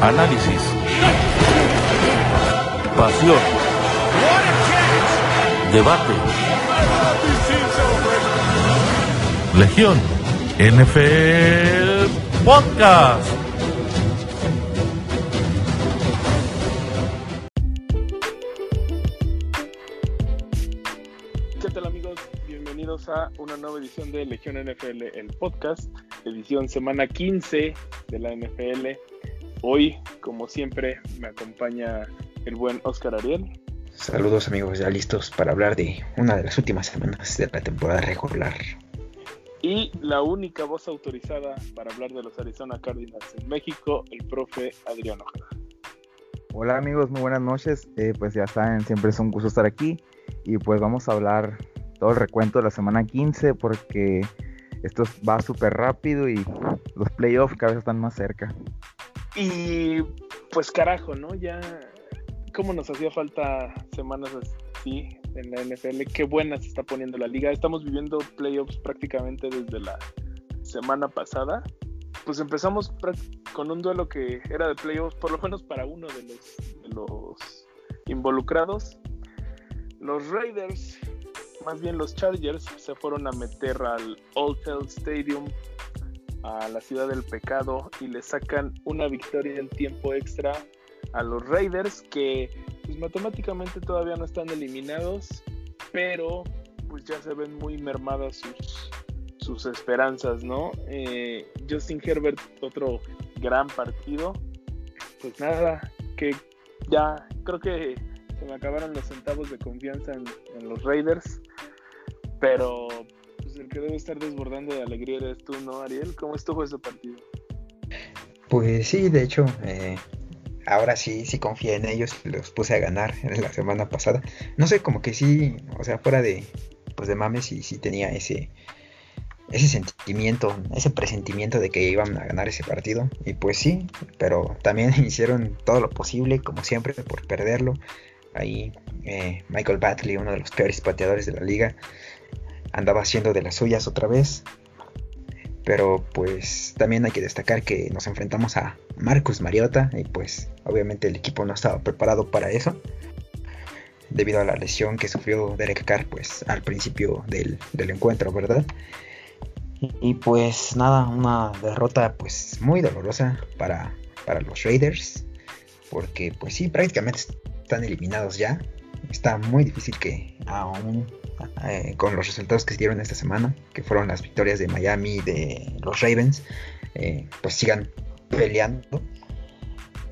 análisis, pasión, debate. Legión NFL Podcast. ¿Qué tal amigos? Bienvenidos a una nueva edición de Legión NFL, el podcast, edición semana 15 de la NFL. Hoy, como siempre, me acompaña el buen Oscar Ariel. Saludos amigos, ya listos para hablar de una de las últimas semanas de la temporada regular. Y la única voz autorizada para hablar de los Arizona Cardinals en México, el profe Adrián Ojeda. Hola amigos, muy buenas noches. Eh, pues ya saben, siempre es un gusto estar aquí. Y pues vamos a hablar todo el recuento de la semana 15 porque esto va súper rápido y los playoffs cada vez están más cerca. Y pues carajo, ¿no? Ya, ¿cómo nos hacía falta semanas así en la NFL? Qué buena se está poniendo la liga. Estamos viviendo playoffs prácticamente desde la semana pasada. Pues empezamos con un duelo que era de playoffs, por lo menos para uno de los, de los involucrados. Los Raiders, más bien los Chargers, se fueron a meter al Old Hell Stadium, a la ciudad del pecado, y le sacan una victoria en tiempo extra a los Raiders, que pues, matemáticamente todavía no están eliminados, pero pues ya se ven muy mermadas sus, sus esperanzas, ¿no? Eh, Justin Herbert, otro gran partido. Pues nada, que ya creo que se me acabaron los centavos de confianza en, en los Raiders, pero el que debe estar desbordando de alegría eres tú, ¿no, Ariel? ¿Cómo estuvo ese partido? Pues sí, de hecho, eh, ahora sí, sí confié en ellos, los puse a ganar en la semana pasada. No sé, como que sí, o sea, fuera de, pues de mames, sí, sí tenía ese, ese sentimiento, ese presentimiento de que iban a ganar ese partido. Y pues sí, pero también hicieron todo lo posible, como siempre, por perderlo. Ahí eh, Michael Batley, uno de los peores pateadores de la liga, andaba haciendo de las suyas otra vez. Pero pues también hay que destacar que nos enfrentamos a Marcus Mariota y pues obviamente el equipo no estaba preparado para eso. Debido a la lesión que sufrió Derek Carr pues al principio del, del encuentro, ¿verdad? Y pues nada, una derrota pues muy dolorosa para, para los Raiders. Porque pues sí, prácticamente están eliminados ya. Está muy difícil que aún eh, con los resultados que se dieron esta semana, que fueron las victorias de Miami y de los Ravens, eh, pues sigan peleando.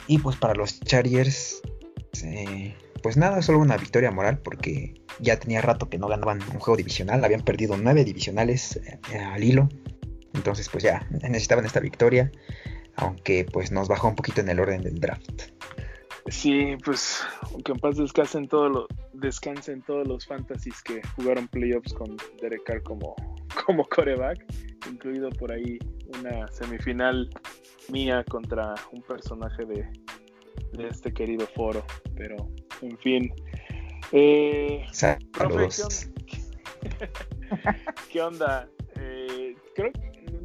Y pues para los Chargers, eh, pues nada, solo una victoria moral porque ya tenía rato que no ganaban un juego divisional, habían perdido nueve divisionales al hilo. Entonces pues ya necesitaban esta victoria, aunque pues nos bajó un poquito en el orden del draft. Sí, pues aunque en paz descansen todos los descansen todos los fantasies que jugaron playoffs con Derek Carr como, como coreback, incluido por ahí una semifinal mía contra un personaje de, de este querido foro. Pero, en fin. Eh, Saludos. ¿Qué onda? Eh, creo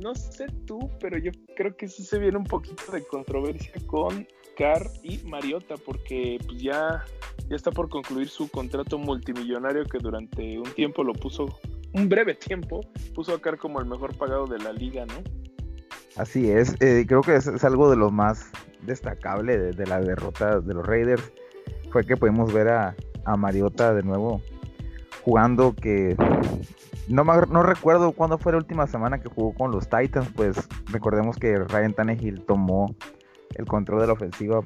no sé tú, pero yo creo que sí se viene un poquito de controversia con Y Mariota, porque pues ya, ya está por concluir su contrato multimillonario que durante un tiempo lo puso, un breve tiempo, puso a Carr como el mejor pagado de la liga, ¿no? Así es, eh, creo que es, algo de lo más destacable de, de, la derrota de los Raiders, fue que pudimos ver a, a Mariota de nuevo jugando que no, no recuerdo cuándo fue la última semana que jugó con los Titans, pues recordemos que Ryan Tannehill tomó el control de la ofensiva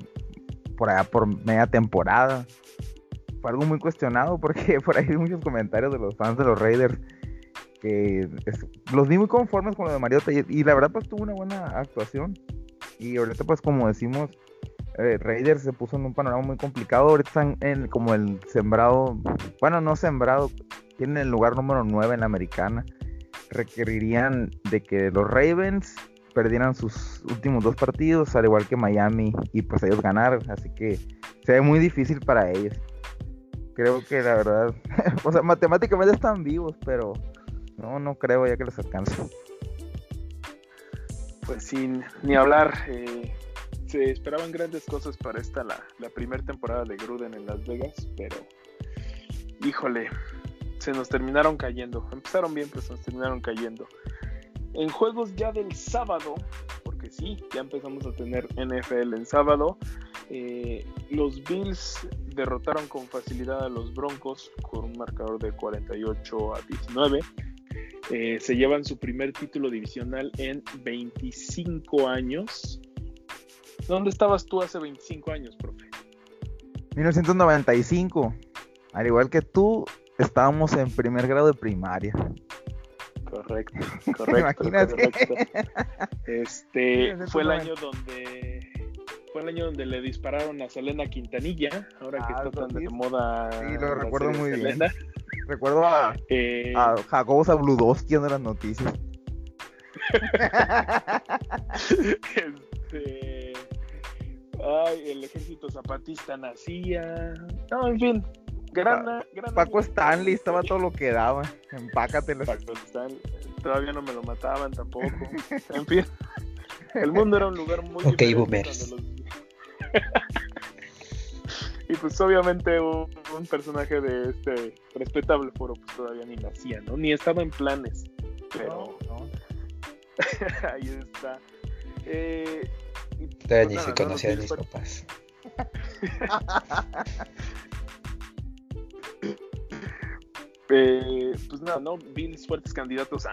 por allá por media temporada. Fue algo muy cuestionado porque por ahí hay muchos comentarios de los fans de los Raiders que los vi muy conformes con lo de Mariota y, y, la verdad pues tuvo una buena actuación. Y ahorita pues como decimos, eh, Raiders se puso en un panorama muy complicado. Ahorita están en, como el sembrado, bueno, no sembrado, tienen el lugar número 9 en la americana. Requerirían de que los Ravens perdieran sus últimos dos partidos, al igual que Miami, y pues ellos ganaron. Así que se ve muy difícil para ellos. Creo que la verdad, o sea, matemáticamente están vivos, pero no, no creo ya que les alcance. Pues sin ni hablar. Eh se esperaban grandes cosas para esta, la, la primera temporada de Gruden en Las Vegas, pero híjole, se nos terminaron cayendo. Empezaron bien, pero se nos terminaron cayendo. En juegos ya del sábado, porque sí, ya empezamos a tener NFL en sábado, eh, los Bills derrotaron con facilidad a los Broncos con un marcador de 48 a 19. Eh, se llevan su primer título divisional en 25 años. ¿Dónde estabas tú hace 25 años, profe? 1995. Al igual que tú, estábamos en primer grado de primaria. Correcto, correcto, correcto. Este fue el año donde fue el año donde le dispararon a Selena Quintanilla, ahora que Ah, está tan de moda. Sí, lo recuerdo muy bien. Recuerdo a, Eh, a Jacobo Zabludowski en las noticias. este, ay, el ejército zapatista nacía. No, en fin, gran, gran Paco. Stanley estaba todo lo que daba. Empácatelo. Paco Stanley, todavía no me lo mataban tampoco. En fin, el mundo era un lugar muy Ok, boomers. los- y pues obviamente un, un personaje de este respetable foro pues todavía ni nacía, ¿no? Ni estaba en planes. Pero No, no. ahí está. Eh, y, Todavía pues, ni nada, se ¿no? conocían Los mis papás. Eh, pues nada, ¿no? Bills fuertes candidatos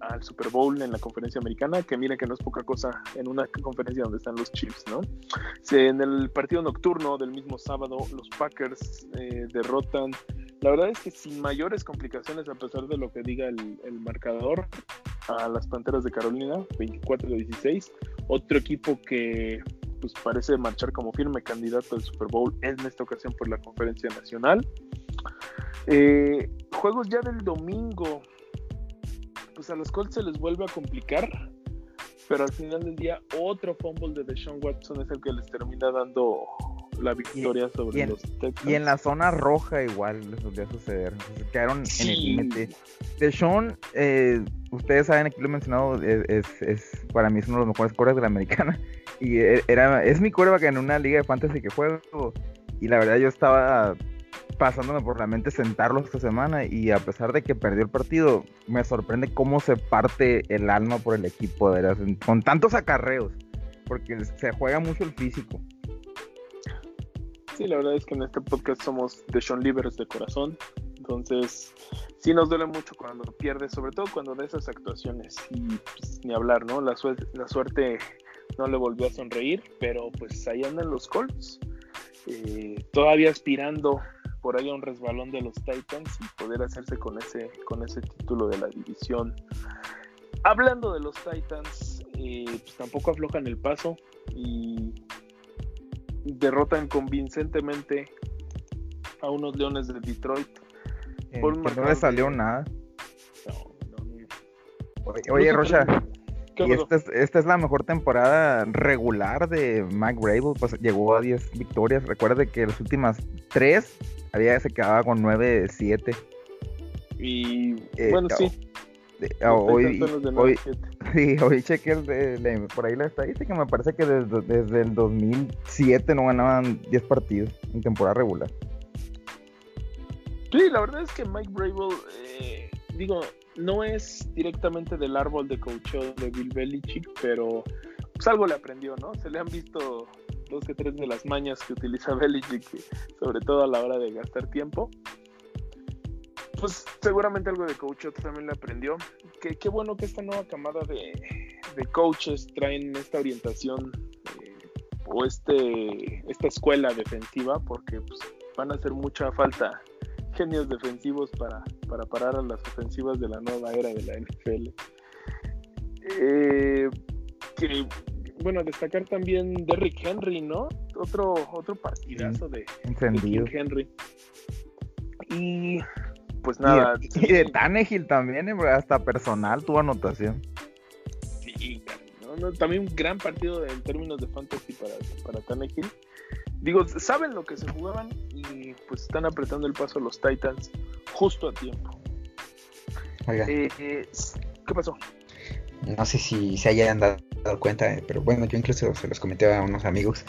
al Super Bowl en la conferencia americana, que mira que no es poca cosa en una conferencia donde están los Chiefs, ¿no? En el partido nocturno del mismo sábado, los Packers eh, derrotan, la verdad es que sin mayores complicaciones, a pesar de lo que diga el, marcador, a las Panteras de Carolina, 24 de 16, otro equipo que pues parece marchar como firme candidato al Super Bowl en esta ocasión por la conferencia nacional. Eh, juegos ya del domingo. Pues a los Colts se les vuelve a complicar. Pero al final del día, otro fumble de Deshaun Watson es el que les termina dando la victoria sobre y en- los Texans. Y en la zona roja igual les volvió a suceder. Entonces, quedaron en el Sí. límite. De Sean, eh, ustedes saben, aquí lo he mencionado, es, es- es- para mí es uno de los mejores corebacks de la americana. Y e- era, es mi coreback en una liga de fantasy que juego. Y la verdad yo estaba pasándome por la mente sentarlo esta semana y a pesar de que perdió el partido, me sorprende cómo se parte el alma por el equipo, con tantos acarreos, porque se juega mucho el físico. Sí, la verdad es que en este podcast somos de Sean Livers de corazón. Entonces, sí nos duele mucho cuando pierde, sobre todo cuando de esas actuaciones. Y pues, ni hablar, ¿no? La, suerte, la suerte no le volvió a sonreír, pero pues ahí andan los Colts. eh, todavía aspirando por ahí a un resbalón de los Titans y poder hacerse con ese, con ese título de la división. Hablando de los Titans, eh, pues tampoco aflojan el paso y derrotan convincentemente a unos Leones de Detroit. Eh, Por que no le salió de- nada. No, no, no. Oye, oye, Rocha, ¿Qué y esta es, esta es la mejor temporada regular de Mike Vrabel, pues llegó a 10 victorias. Recuerde que las últimas 3 había se quedaba con 9-7. Y Eh, bueno, no, sí. Hoy, hoy, 9-7. sí, hoy chequé el de- por ahí la estadística. Me parece que desde, desde el 2007 no ganaban 10 partidos en temporada regular. Sí, la verdad es que Mike Brable, eh, digo, no es directamente del árbol de coacheo de Bill Belichick, pero pues algo le aprendió, ¿no? Se le han visto dos que tres de las mañas que utiliza Belichick, sobre todo a la hora de gastar tiempo. Pues seguramente algo de coacheo también le aprendió. Qué, bueno que esta nueva camada de, de coaches traen esta orientación eh, o este esta escuela defensiva, porque pues, van a hacer mucha falta genios defensivos para, para parar a las ofensivas de la nueva era de la NFL. Eh, que, bueno, destacar también Derrick Henry, ¿no? Otro, otro partidazo de, de Encendido. King Henry. Y pues Y nada. de, y de Tannehill también, eh, hasta personal tuvo anotación. Sí, ¿no? No, también un gran partido en términos de fantasy para, para Tannehill. Digo, saben lo que se jugaban y pues están apretando el paso a los Titans justo a tiempo. Oiga, Eh, eh, ¿Qué pasó? no sé si se hayan dado cuenta, pero bueno, yo incluso se los comenté a unos amigos.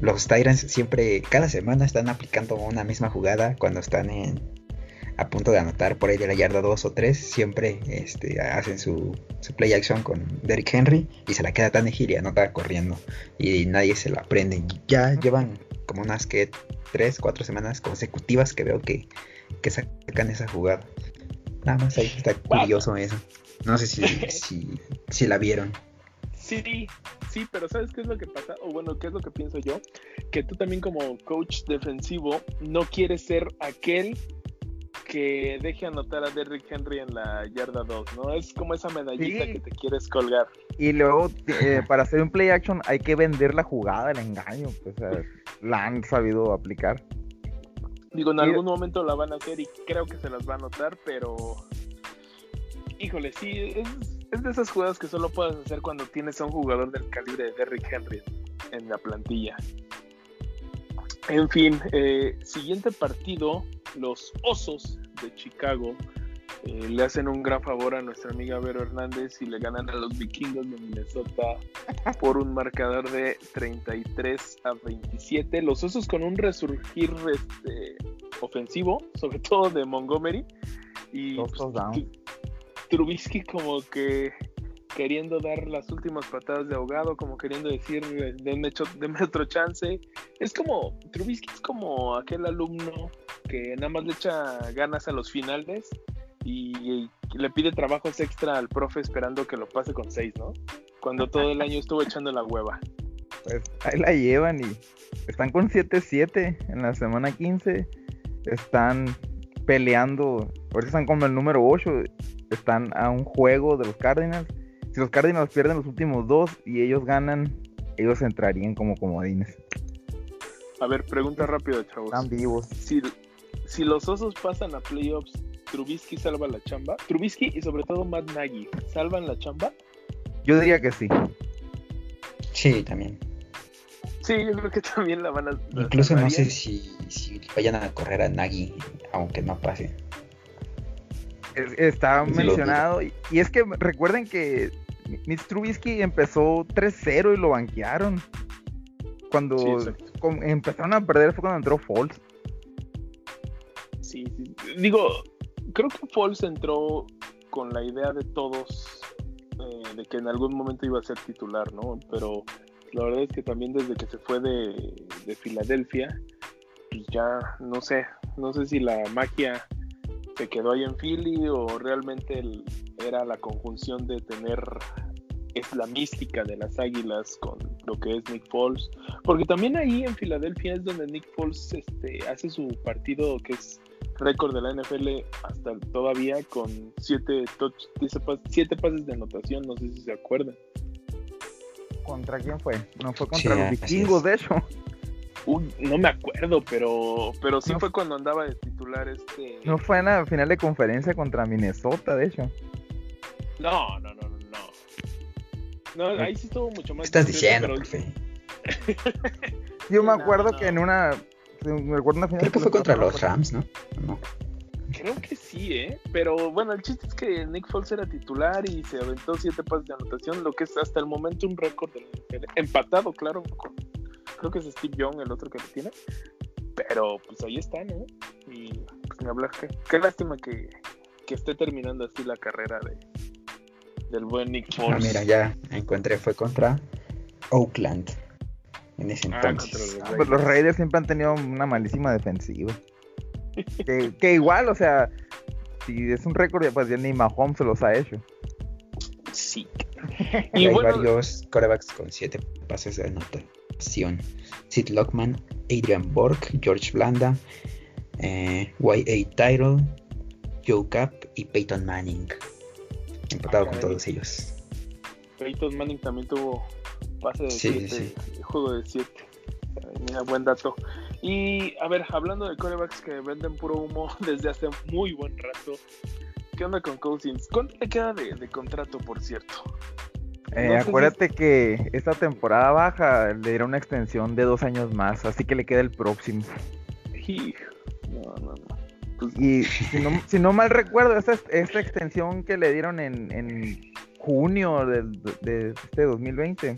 Los Tyrants siempre, cada semana están aplicando una misma jugada cuando están en, a punto de anotar por ahí de la yarda 2 o 3. Siempre este, hacen su, su play action con Derrick Henry y se la queda tan y anota corriendo. Y nadie se la aprende. Ya llevan como unas que 3, 4 semanas consecutivas que veo que, que sacan esa jugada. Nada más ahí está curioso eso. No sé si, si, si la vieron. Sí, sí, pero ¿sabes qué es lo que pasa? O bueno, ¿qué es lo que pienso yo? Que tú también como coach defensivo no quieres ser aquel que deje anotar a Derrick Henry en la yarda 2, ¿no? Es como esa medallita que te quieres colgar. Y luego, eh, para hacer un play action hay que vender la jugada, el engaño, pues la han sabido aplicar. Digo, en algún momento la van a hacer y creo que se las va a anotar, pero híjole, sí, es, de esas jugadas que solo puedes hacer cuando tienes a un jugador del calibre de Derrick Henry en la plantilla. En fin, eh, siguiente partido, los Osos de Chicago eh, le hacen un gran favor a nuestra amiga Vero Hernández y le ganan a los vikingos de Minnesota por un marcador de 33 a 27. Los Osos con un resurgir este, ofensivo, sobre todo de Montgomery. Y pues, Trubisky como que queriendo dar las últimas patadas de ahogado, como queriendo decir, denme, otro chance. Es como, Trubisky es como aquel alumno que nada más le echa ganas a los finales y, le pide trabajos extra al profe esperando que lo pase con seis, ¿no? Cuando todo el año estuvo echando la hueva. Pues ahí la llevan y están con 7-7 en la semana 15. Están peleando, ahorita están como el número 8 están a un juego de los Cardinals. Si los Cardinals pierden los últimos dos y ellos ganan, ellos entrarían como comodines. A ver, pregunta rápida, chavos. Están vivos. Si, si los osos pasan a playoffs, ¿Trubisky salva la chamba? ¿Trubisky y sobre todo Matt Nagy salvan la chamba? Yo diría que sí. Sí, también. Sí, yo creo que también la van a. Incluso no sé si, si vayan a correr a Nagy, aunque no pase. Está mencionado. Y, es que recuerden que Mitch Trubisky empezó 3-0 y lo banquearon. Cuando empezaron a perder fue cuando entró Falls. Digo, creo que Falls entró con la idea de todos eh, de que en algún momento iba a ser titular, ¿no? Pero la verdad es que también desde que se fue de, de Filadelfia, pues ya no sé, no sé si la magia se quedó ahí en Philly o realmente era la conjunción de tener es la mística de las águilas con lo que es Nick Foles porque también ahí en Filadelfia es donde Nick Foles este, hace su partido que es récord de la NFL hasta todavía con siete, siete pases de anotación no sé si se acuerdan ¿contra quién fue? no fue contra los vikingos de hecho no me acuerdo, pero, pero sí fue cuando andaba de titular este. No fue en la final de conferencia contra Minnesota, de hecho. No, no, no, no, no. ahí sí estuvo mucho más. Estás diciendo, Yo me acuerdo que en una. Me acuerdo una final Creo que fue contra los Rams, ¿no? No. Creo que sí, ¿eh? Pero bueno, el chiste es que Nick Foles era titular y se aventó siete pases de anotación, lo que es hasta el momento un récord empatado, claro, con, creo que es Steve Young el otro que lo tiene. Pero pues ahí está, ¿no? Y pues me hablas que qué lástima que, que, esté terminando así la carrera de del buen Nick ah, Foles. Ah, mira, ya encontré, fue contra Oakland en ese ah, entonces. los, pues, los Raiders siempre han tenido una malísima defensiva. que, que, igual, o sea, si es un récord, pues ya ni Mahomes se los ha hecho. Sí. y hay varios corebacks con siete pases de nota. Sid Lockman, Adrian Borg, George Blanda, eh, Y.A. Tyrell, Joe Cap y Peyton Manning. Empatado con todos ellos. Peyton Manning también tuvo pase de 7, juego de 7. Mira, buen dato. Y a ver, hablando de corebacks que venden puro humo desde hace muy buen rato, ¿qué onda con Cousins? ¿Cuánto le queda de contrato, por cierto? Eh, acuérdate que esta temporada baja le dieron una extensión de dos años más, así que le queda el próximo. No, no, no. Pues y si no, mal recuerdo, esta, esta extensión que le dieron en, junio del- de, este 2020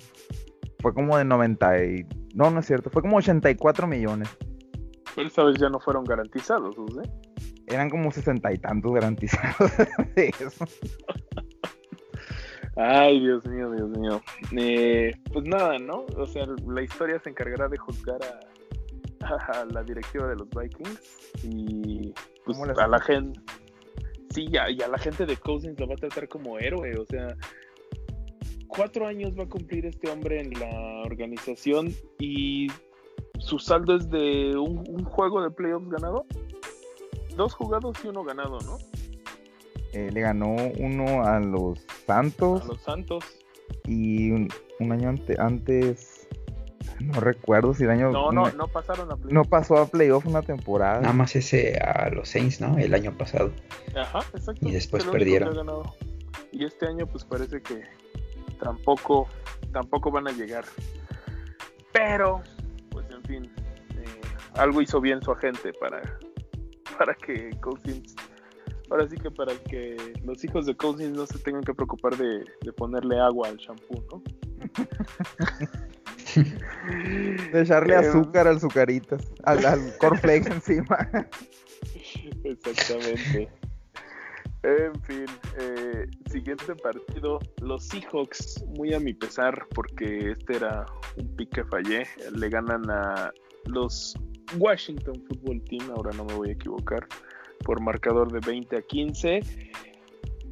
fue como de 90 y... No, no es cierto, fue como 84 millones. Pero esta vez ya no fueron garantizados, ¿no? Eran como 60 y tantos garantizados de eso. Ay, Dios mío, Dios mío. Eh, pues nada, ¿no? O sea, la historia se encargará de juzgar a, a la directiva de los Vikings y pues ¿Cómo le a la gente. Sí, ya, y a la gente de Cousins lo va a tratar como héroe, o sea, cuatro años va a cumplir este hombre en la organización y su saldo es de un, un juego de playoffs ganado, dos jugados y uno ganado, ¿no? Eh, le ganó uno a los Santos A los Santos. y un, un año ante- antes, no recuerdo si el año... No, no, no pasaron a playoffs. no pasó a playoff una temporada. Nada más ese a los Saints, ¿no? El año pasado. Ajá, exacto. Y después perdieron. Y este año, pues parece que tampoco, tampoco van a llegar. Pero, pues en fin, eh, algo hizo bien su agente para, para que Cousins, ahora sí que para que los hijos de Cousins no se tengan que preocupar de, de ponerle agua al shampoo, ¿no? De echarle Eh, azúcar al sucaritas, al, al cornflakes encima. Exactamente. En fin, eh, siguiente partido, los Seahawks, muy a mi pesar, porque este era un pick que fallé, le ganan a los Washington Football Team, ahora no me voy a equivocar, por marcador de 20 a 15.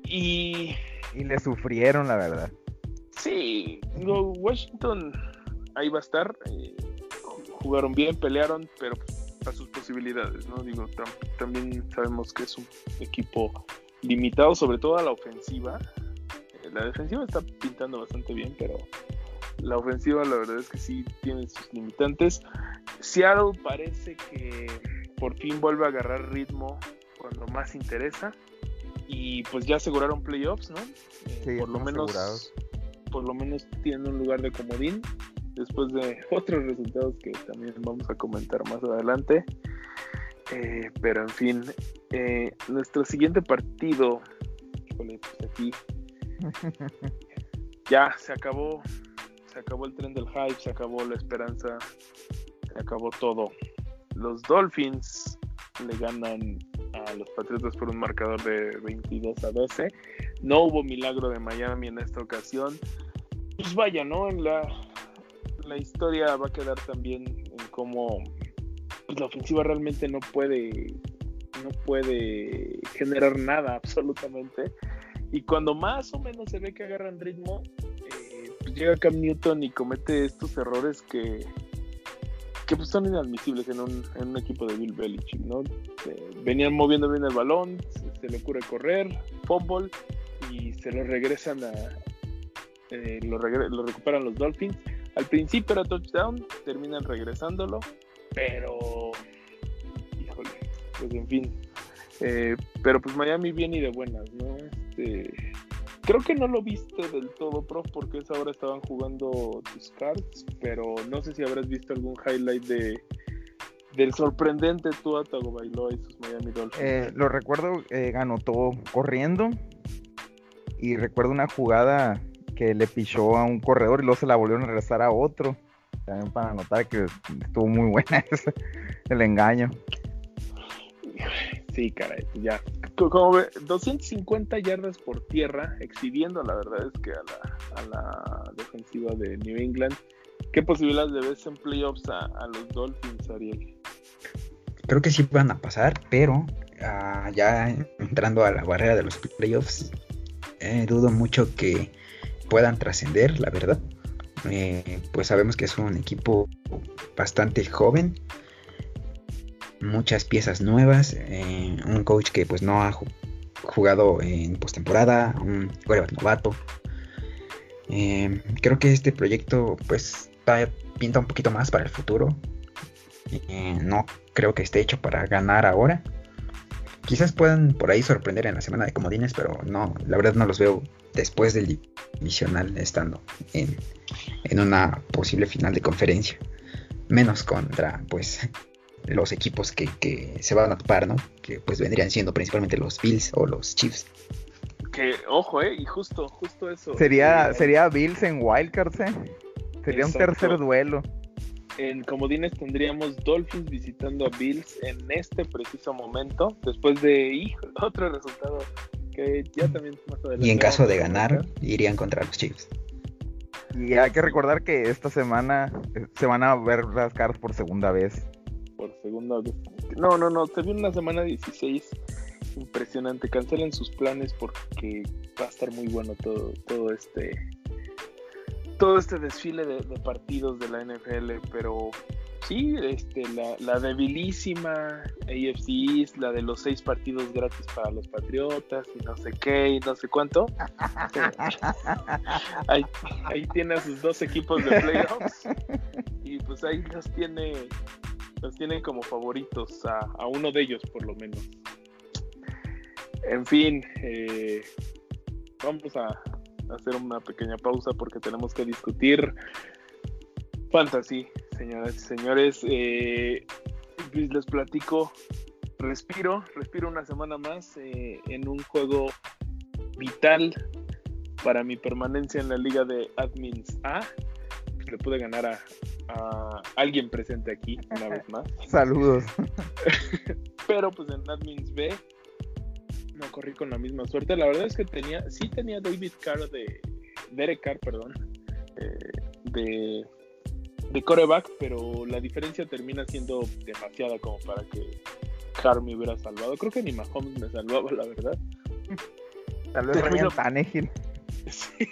Y Y le sufrieron, la verdad. sí, Washington ahí va a estar, eh, jugaron bien, pelearon, pero a sus posibilidades, ¿no? Digo, tam- también sabemos que es un equipo limitado, sobre todo a la ofensiva. Eh, La defensiva está pintando bastante bien, pero la ofensiva la verdad es que sí tiene sus limitantes. Seattle parece que por fin vuelve a agarrar ritmo cuando más interesa y pues ya aseguraron playoffs, ¿no? Eh, Sí, por lo menos asegurados. por lo menos tienen un lugar de comodín después de otros resultados que también vamos a comentar más adelante. Eh, pero en fin, eh, nuestro siguiente partido, híjole, pues aquí ya se acabó, se acabó el tren del hype, se acabó la esperanza, se acabó todo. Los Dolphins le ganan a los Patriotas por un marcador de 22 a 12. No hubo milagro de Miami en esta ocasión. Pues vaya, ¿no? En la, la historia va a quedar también en cómo pues, la ofensiva realmente no puede no puede generar nada absolutamente. Y cuando más o menos se ve que agarran ritmo, eh, pues llega Cam Newton y comete estos errores que, que pues son inadmisibles en un, en un equipo de Bill Belichick, ¿no? Venían moviendo bien el balón, se, le ocurre correr, fútbol y se lo regresan a eh, lo recuperan los Dolphins. Al principio era touchdown, terminan regresándolo, pero híjole, pues en fin. Eh, pero pues Miami bien y de buenas, ¿no? Este, creo que no lo viste del todo, prof, porque esa hora estaban jugando tus cards, pero no sé si habrás visto algún highlight de del sorprendente Tua Tagovailoa y sus Miami Dolphins. Eh, lo recuerdo, eh, anotó corriendo. Y recuerdo una jugada que le pichó a un corredor y luego se la volvieron a regresar a otro. También para notar que estuvo muy buena ese, el engaño. Sí, caray, pues ya. Co- Como ve, 250 yardas por tierra, exhibiendo la verdad es que a la, a la defensiva de New England. ¿Qué posibilidades de ves en playoffs a, a los Dolphins, Ariel? Creo que sí van a pasar, pero ah, ya entrando a la barrera de los playoffs, eh, dudo mucho que puedan trascender, la verdad. Eh, pues sabemos que es un equipo bastante joven, muchas piezas nuevas, eh, un coach que pues no ha ju- jugado en postemporada, un quarterback novato. Eh, creo que este proyecto pues ta- pinta un poquito más para el futuro. No creo que esté hecho para ganar ahora. Quizás puedan por ahí sorprender en la semana de comodines, pero no, la verdad no los veo después del divisional estando en, en una posible final de conferencia. Menos contra pues los equipos que, que se van a topar, ¿no? Que pues vendrían siendo principalmente los Bills o los Chiefs. Que, ojo, eh, y justo, justo eso. Sería, Eh, sería Bills en Wildcards, ¿eh? Sería un tercer duelo. En comodines tendríamos Dolphins visitando a Bills en este preciso momento, después de hijo, otro resultado que ya también más adelante. Y en caso de ganar, irían contra los Chiefs. Y hay que recordar que esta semana eh, se van a ver las caras por segunda vez. por segunda vez. No, no, no, se viene una semana 16 impresionante. Cancelen sus planes porque va a estar muy bueno todo, todo este todo este desfile de, de partidos de la NFL, pero sí, este, la, la debilísima AFC East, la de los seis partidos gratis para los Patriotas y no sé qué y no sé cuánto. ahí, ahí tiene a sus dos equipos de playoffs y pues ahí los tiene los tienen como favoritos a, a uno de ellos por lo menos. En fin, eh, vamos a hacer una pequeña pausa porque tenemos que discutir fantasy, señoras y señores. Eh, les platico, respiro, respiro una semana más eh, en un juego vital para mi permanencia en la liga de Admins A. Pues le pude ganar a, a alguien presente aquí una vez más. Saludos. Pero pues en Admins B no corrí con la misma suerte. La verdad es que tenía, sí tenía David Carr de, Derek Carr, perdón, eh, de, de coreback, pero la diferencia termina siendo demasiada como para que Carr me hubiera salvado. Creo que ni Mahomes me salvaba, la verdad. Tal vez Termino- Tannehill. Sí,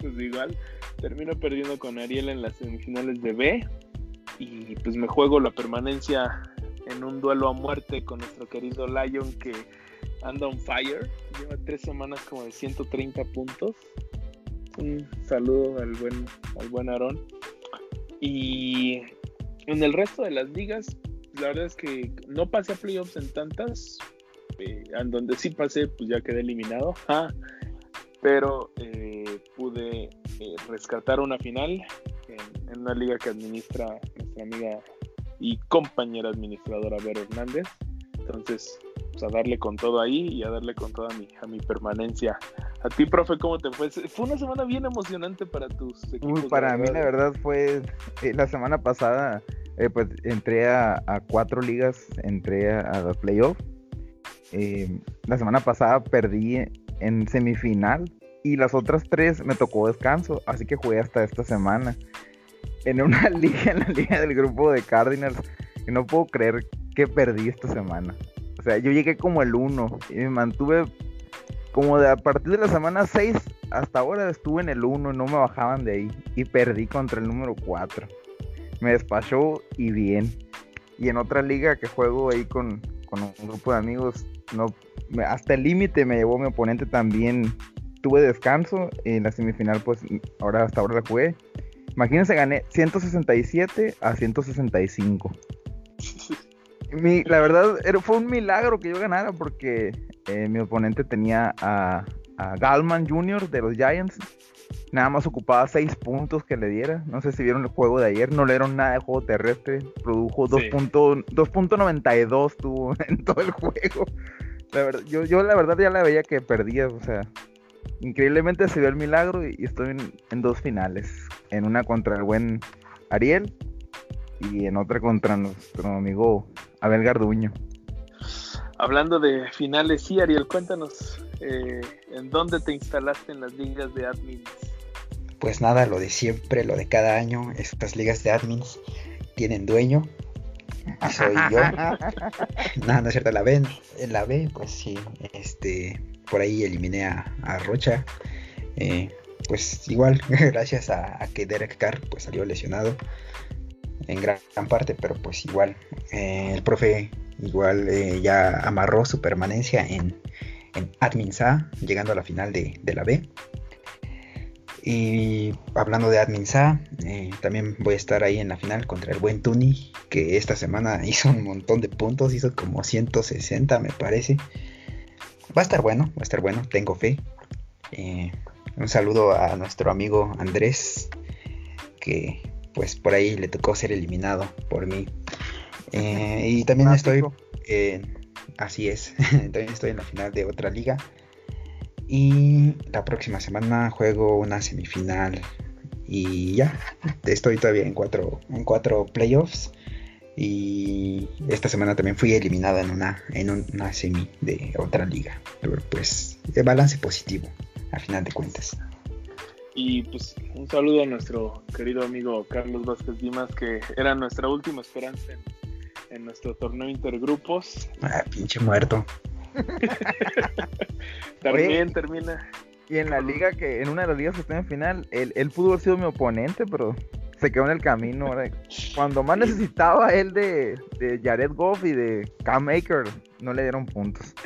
pues igual. Termino perdiendo con Ariel en las semifinales de B. Y pues me juego la permanencia en un duelo a muerte con nuestro querido Lion que anda on fire. Lleva tres semanas como de 130 puntos. Un saludo al buen, al buen Aarón. Y en el resto de las ligas, la verdad es que no pasé a playoffs en tantas. eh, en donde sí pasé, pues ya quedé eliminado. Pero eh, pude eh, rescatar una final en, en una liga que administra nuestra amiga y compañera administradora Vero Hernández. Entonces, pues a darle con todo ahí y a darle con toda mi, a mi permanencia. A ti, profe, ¿cómo te fue? Fue una semana bien emocionante para tus equipos. Uy, para mí la verdad fue eh, la semana pasada eh, pues entré a, a cuatro ligas, entré a, a los playoffs. Eh, la semana pasada perdí en semifinal y las otras tres me tocó descanso, así que jugué hasta esta semana. En una liga, en la liga del grupo de Cardinals, y no puedo creer que perdí esta semana. O sea, yo llegué como el 1 y me mantuve como de a partir de la semana 6 hasta ahora estuve en el 1, no me bajaban de ahí y perdí contra el número 4. Me despachó y bien. Y en otra liga que juego ahí con, con un grupo de amigos, no, hasta el límite me llevó mi oponente también. Tuve descanso en la semifinal, pues ahora hasta ahora la jugué. Imagínense, gané 167 a 165. Mi- la verdad, fue un milagro que yo ganara porque eh, mi oponente tenía a, a Galman Jr. de los Giants. Nada más ocupaba 6 puntos que le diera. No sé si vieron el juego de ayer. No le dieron nada de juego terrestre. Produjo Sí. 2.- 2.92 tuvo en todo el juego. La verdad, yo, yo la verdad ya la veía que perdía. O sea, increíblemente se dio el milagro y, y estoy en, en dos finales. En una contra el buen Ariel y en otra contra nuestro amigo Abel Garduño. Hablando de finales, sí, Ariel, cuéntanos eh, en dónde te instalaste en las ligas de admins. Pues nada, lo de siempre, lo de cada año, estas ligas de admins tienen dueño. Y soy yo. No, no es cierto, la B, en la B, pues sí, este, por ahí eliminé a, a Rocha. Eh, pues igual, gracias a, a que Derek Carr pues salió lesionado en gran, parte, pero pues igual, eh, el profe igual eh, ya amarró su permanencia en, en Admins A, llegando a la final de, de la B. Y hablando de Admins A, eh, también voy a estar ahí en la final contra el buen Tuni, que esta semana hizo un montón de puntos, hizo como 160 me parece. Va a estar bueno, va a estar bueno, tengo fe. Un saludo a nuestro amigo Andrés, que pues por ahí le tocó ser eliminado por mí. Eh, y también estoy, eh, así es, también estoy en la final de otra liga. Y la próxima semana juego una semifinal. Y ya, estoy todavía en cuatro, en cuatro playoffs. Y esta semana también fui eliminada en una, en una semi de otra liga. Pero pues, de balance positivo, al final de cuentas. Y pues un saludo a nuestro querido amigo Carlos Vázquez Dimas, que era nuestra última esperanza en, nuestro torneo intergrupos. Ah, pinche muerto. También termina. Y en la liga que, en una de las ligas que está en final, él, él pudo haber sido mi oponente, pero se quedó en el camino. Cuando más necesitaba él de, de Jared Goff y de Cam Maker, no le dieron puntos.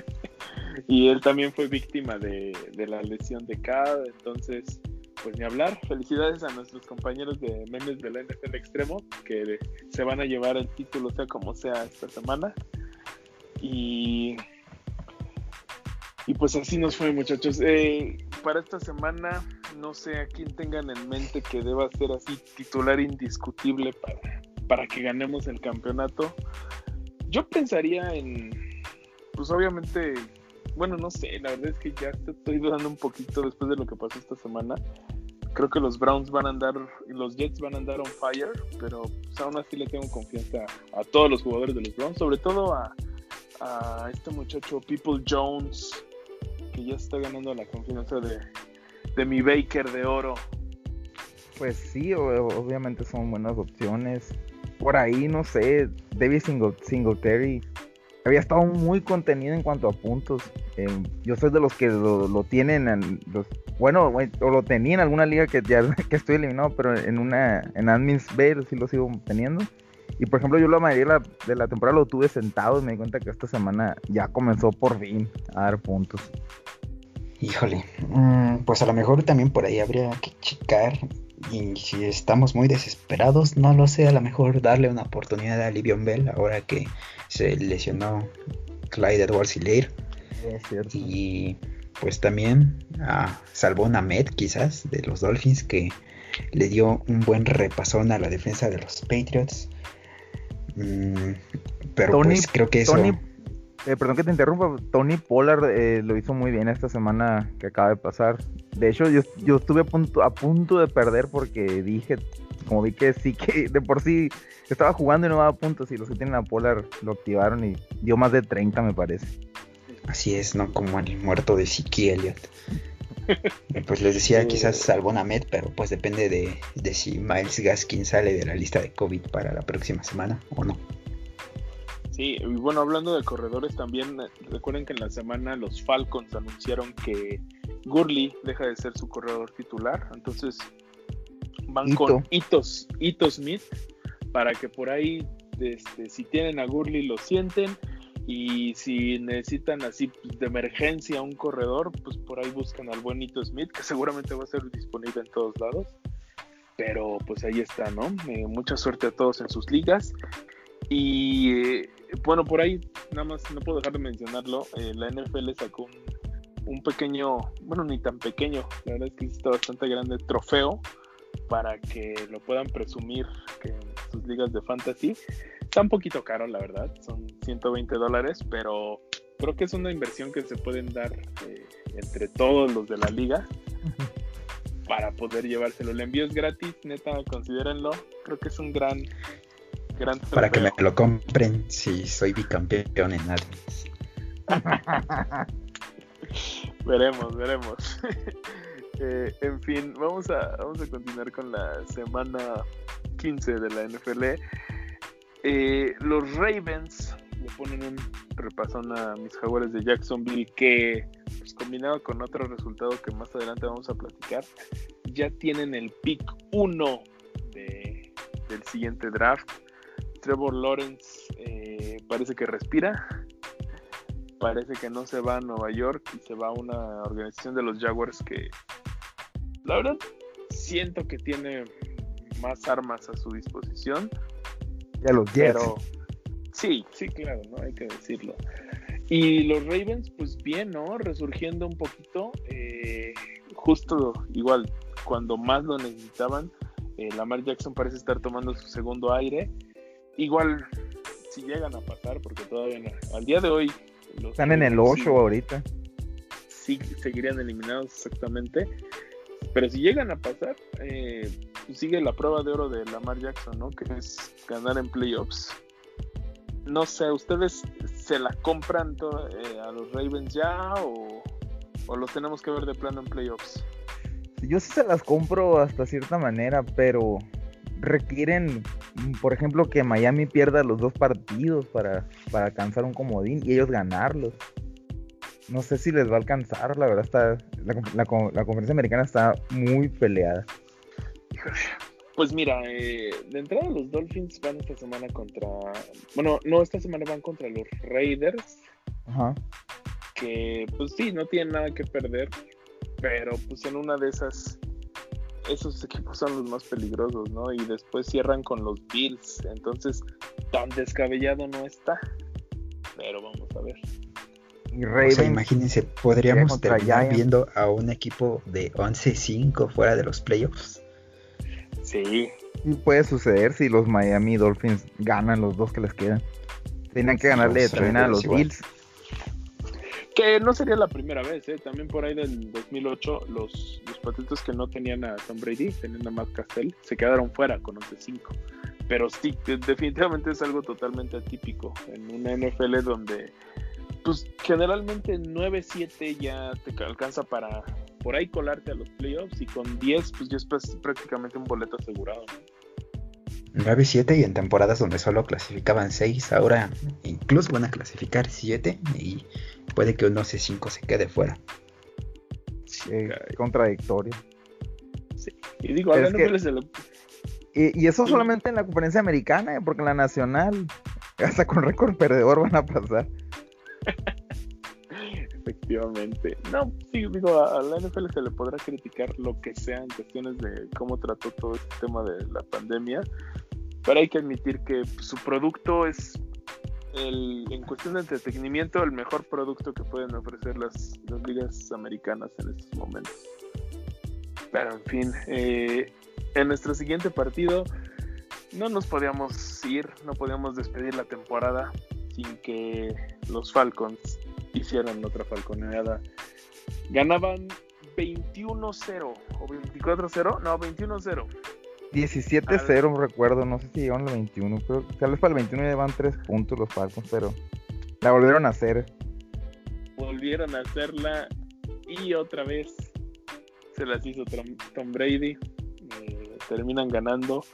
Y él también fue víctima de, de la lesión de K, entonces pues ni hablar. Felicidades a nuestros compañeros de memes de la NFL Extremo que se van a llevar el título, sea como sea, esta semana. Y, y pues así nos fue, muchachos. Eh, para esta semana, no sé a quién tengan en mente que deba ser así titular indiscutible para, para que ganemos el campeonato. Yo pensaría en, pues obviamente bueno, no sé, la verdad es que ya estoy dudando un poquito después de lo que pasó esta semana. Creo que los Browns van a andar los Jets van a andar on fire, pero pues, aún así le tengo confianza a todos los jugadores de los Browns, sobre todo a, este muchacho People Jones, que ya está ganando la confianza de, de mi Baker de oro. Pues sí, obviamente son buenas opciones. Por ahí, no sé, David Singletary había estado muy contenido en cuanto a puntos. Eh, yo soy de los que lo, tienen, en los, bueno, o lo tenía en alguna liga que ya que estoy eliminado, pero en una, en Admins B sí lo sigo teniendo. Y por ejemplo, yo la mayoría de la, temporada lo tuve sentado y me di cuenta que esta semana ya comenzó por fin a dar puntos. Híjole, mm, pues a lo mejor también por ahí habría que checar. Y si estamos muy desesperados, no lo sé, a lo mejor darle una oportunidad a Livion Bell ahora que se lesionó Clyde Edwards Hilaire. Y pues también ah, salvó Named quizás de los Dolphins que le dio un buen repasón a la defensa de los Patriots. Mm, pero pues creo que eso... Eh, perdón que te interrumpa, Tony Pollard eh, lo hizo muy bien esta semana que acaba de pasar. De hecho, yo, yo estuve a punto, a punto de perder porque dije, como vi que sí que de por sí estaba jugando y no daba puntos y los que tienen a Polar lo activaron y dio más de 30 me parece. Así es, ¿no? Como el muerto de Siki Elliott. pues les decía, quizás salvó Named, pero pues depende de, de si Miles Gaskin sale de la lista de COVID para la próxima semana o no. Sí, y bueno, hablando de corredores también, recuerden que en la semana los Falcons anunciaron que Gurley deja de ser su corredor titular, entonces van con Itos, Ito Smith para que por ahí, este, si tienen a Gurley, lo sienten. Y si necesitan así de emergencia un corredor, pues por ahí buscan al buenito Smith, que seguramente va a ser disponible en todos lados. Pero pues ahí está, ¿no? Eh, mucha suerte a todos en sus ligas. Y eh, bueno, por ahí nada más no puedo dejar de mencionarlo. Eh, la NFL sacó un, un, pequeño, bueno, ni tan pequeño, la verdad es que está bastante grande trofeo para que lo puedan presumir que en sus ligas de fantasy. Está un poquito caro, la verdad, son 120 dólares, pero creo que es una inversión que se pueden dar eh, entre todos los de la liga para poder llevárselo. El envío es gratis, neta, considérenlo. Creo que es un gran, gran Para que me lo compren si soy bicampeón en Admis. veremos, veremos. Eh, en fin, vamos a, vamos a continuar con la semana 15 de la NFL. Eh, los Ravens le ponen un repasón a mis jaguares de Jacksonville que, pues, combinado con otro resultado que más adelante vamos a platicar, ya tienen el pick 1 del siguiente draft. Trevor Lawrence eh, parece que respira, parece que no se va a Nueva York y se va a una organización de los Jaguars que la verdad, siento que tiene más armas a su disposición. Ya los Pero sí, sí, claro, ¿no? Hay que decirlo. Y los Ravens, pues bien, ¿no? Resurgiendo un poquito. Eh, justo igual, cuando más lo necesitaban, eh, Lamar Jackson parece estar tomando su segundo aire. Igual, si llegan a pasar, porque todavía no. Al día de hoy. Están en el 8 ahorita sí seguirían eliminados exactamente. Pero si llegan a pasar, eh, pues sigue la prueba de oro de Lamar Jackson, ¿no? Que es ganar en playoffs. No sé, ¿ustedes se la compran eh, a los Ravens ya o, o los tenemos que ver de plano en playoffs? Yo sí se las compro hasta cierta manera, pero requieren, por ejemplo, que Miami pierda los dos partidos para, para alcanzar un comodín y ellos ganarlos. No sé si les va a alcanzar, la verdad está, la, conferencia americana está muy peleada. Pues mira, eh, de entrada los Dolphins van esta semana contra, bueno, no, esta semana van contra los Raiders. Ajá. Que pues sí, no tienen nada que perder, pero pues en una de esas esos equipos son los más peligrosos, ¿no? Y después cierran con los Bills, entonces tan descabellado no está. Pero vamos a ver. Y imagínense, podríamos terminar viendo a un equipo de 11-5 fuera de los playoffs. Sí. Y puede suceder si los Miami Dolphins ganan los dos que les quedan. Tienen que ganarle de a los Bills que no sería la primera vez, ¿eh? también por ahí del 2008 los, los que no tenían a Tom Brady, tenían a Matt Castell, se quedaron fuera con 11-5. Pero sí, definitivamente es algo totalmente atípico en una NFL donde pues generalmente 9-7 ya te alcanza para por ahí colarte a los playoffs y con 10 pues ya es prácticamente un boleto asegurado. 9-7 y en temporadas donde solo clasificaban 6, ahora incluso van a clasificar 7 y puede que un 11-5 se quede fuera. contradictorio. Sí. Y digo, a y, eso solamente en la conferencia americana, ¿eh? porque en la nacional, hasta con récord perdedor van a pasar. Efectivamente. No, sí, digo, a, la NFL se le podrá criticar lo que sea en cuestiones de cómo trató todo este tema de la pandemia, pero hay que admitir que su producto es en cuestión de entretenimiento el mejor producto que pueden ofrecer las, ligas americanas en estos momentos. Pero en fin, eh, en nuestro siguiente partido no nos podíamos ir, no podíamos despedir la temporada sin que los Falcons hicieran otra falconeada. Ganaban 21-0 o 24-0, no, 21-0 17-0, recuerdo, no sé si llegaron al 21, pero tal vez para el 21 llevan 3 puntos los Falcons, pero la volvieron a hacer. Volvieron a hacerla y otra vez se las hizo Tom, Brady. Eh, terminan ganando.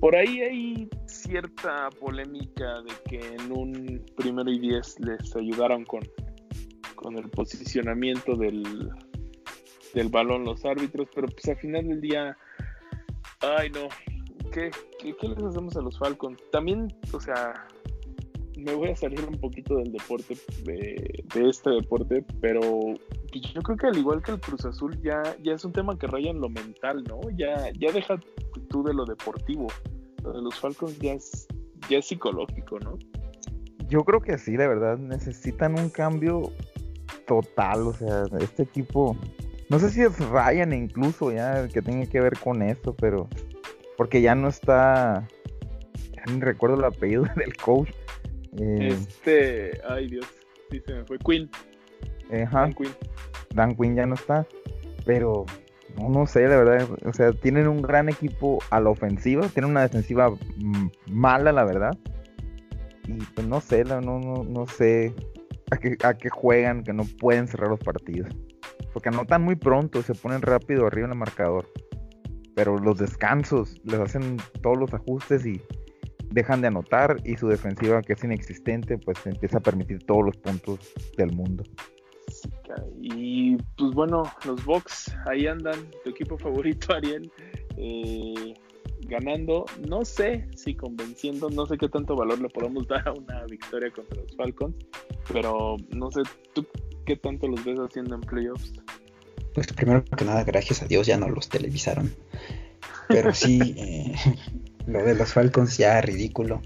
Por ahí hay cierta polémica de que en un primero y 10 les ayudaron con, con el posicionamiento del, del balón los árbitros, pero pues al final del día Ay, no. ¿Qué, qué, les hacemos a los Falcons? También, o sea, me voy a salir un poquito del deporte, de, este deporte, pero yo creo que al igual que el Cruz Azul, ya, ya es un tema que raya en lo mental, ¿no? Ya, ya deja tú de lo deportivo. Lo de los Falcons ya es, ya es psicológico, ¿no? Yo creo que sí, de verdad. Necesitan un cambio total. O sea, este equipo no sé si es Ryan incluso ya que tenga que ver con esto, pero porque ya no está, ya ni recuerdo el apellido del coach. Eh, este, ay Dios, sí se me fue Quinn. Ajá. Dan Quinn. Dan Quinn ya no está, pero no, no sé, la verdad, o sea, tienen un gran equipo a la ofensiva, tienen una defensiva mala, la verdad. Y pues no sé, no, no, no sé a qué, a qué juegan, que no pueden cerrar los partidos porque anotan muy pronto, se ponen rápido arriba en el marcador. Pero los descansos les hacen todos los ajustes y dejan de anotar y su defensiva que es inexistente pues empieza a permitir todos los puntos del mundo. Y pues bueno, los Bucks ahí andan, tu equipo favorito Ariel, eh, ganando, no sé si convenciendo, no sé qué tanto valor le podemos dar a una victoria contra los Falcons, pero no sé, ¿tú ¿Qué tanto los ves haciendo en playoffs? Pues primero que nada, gracias a Dios ya no los televisaron. Pero sí, eh, lo de los Falcons ya ridículo.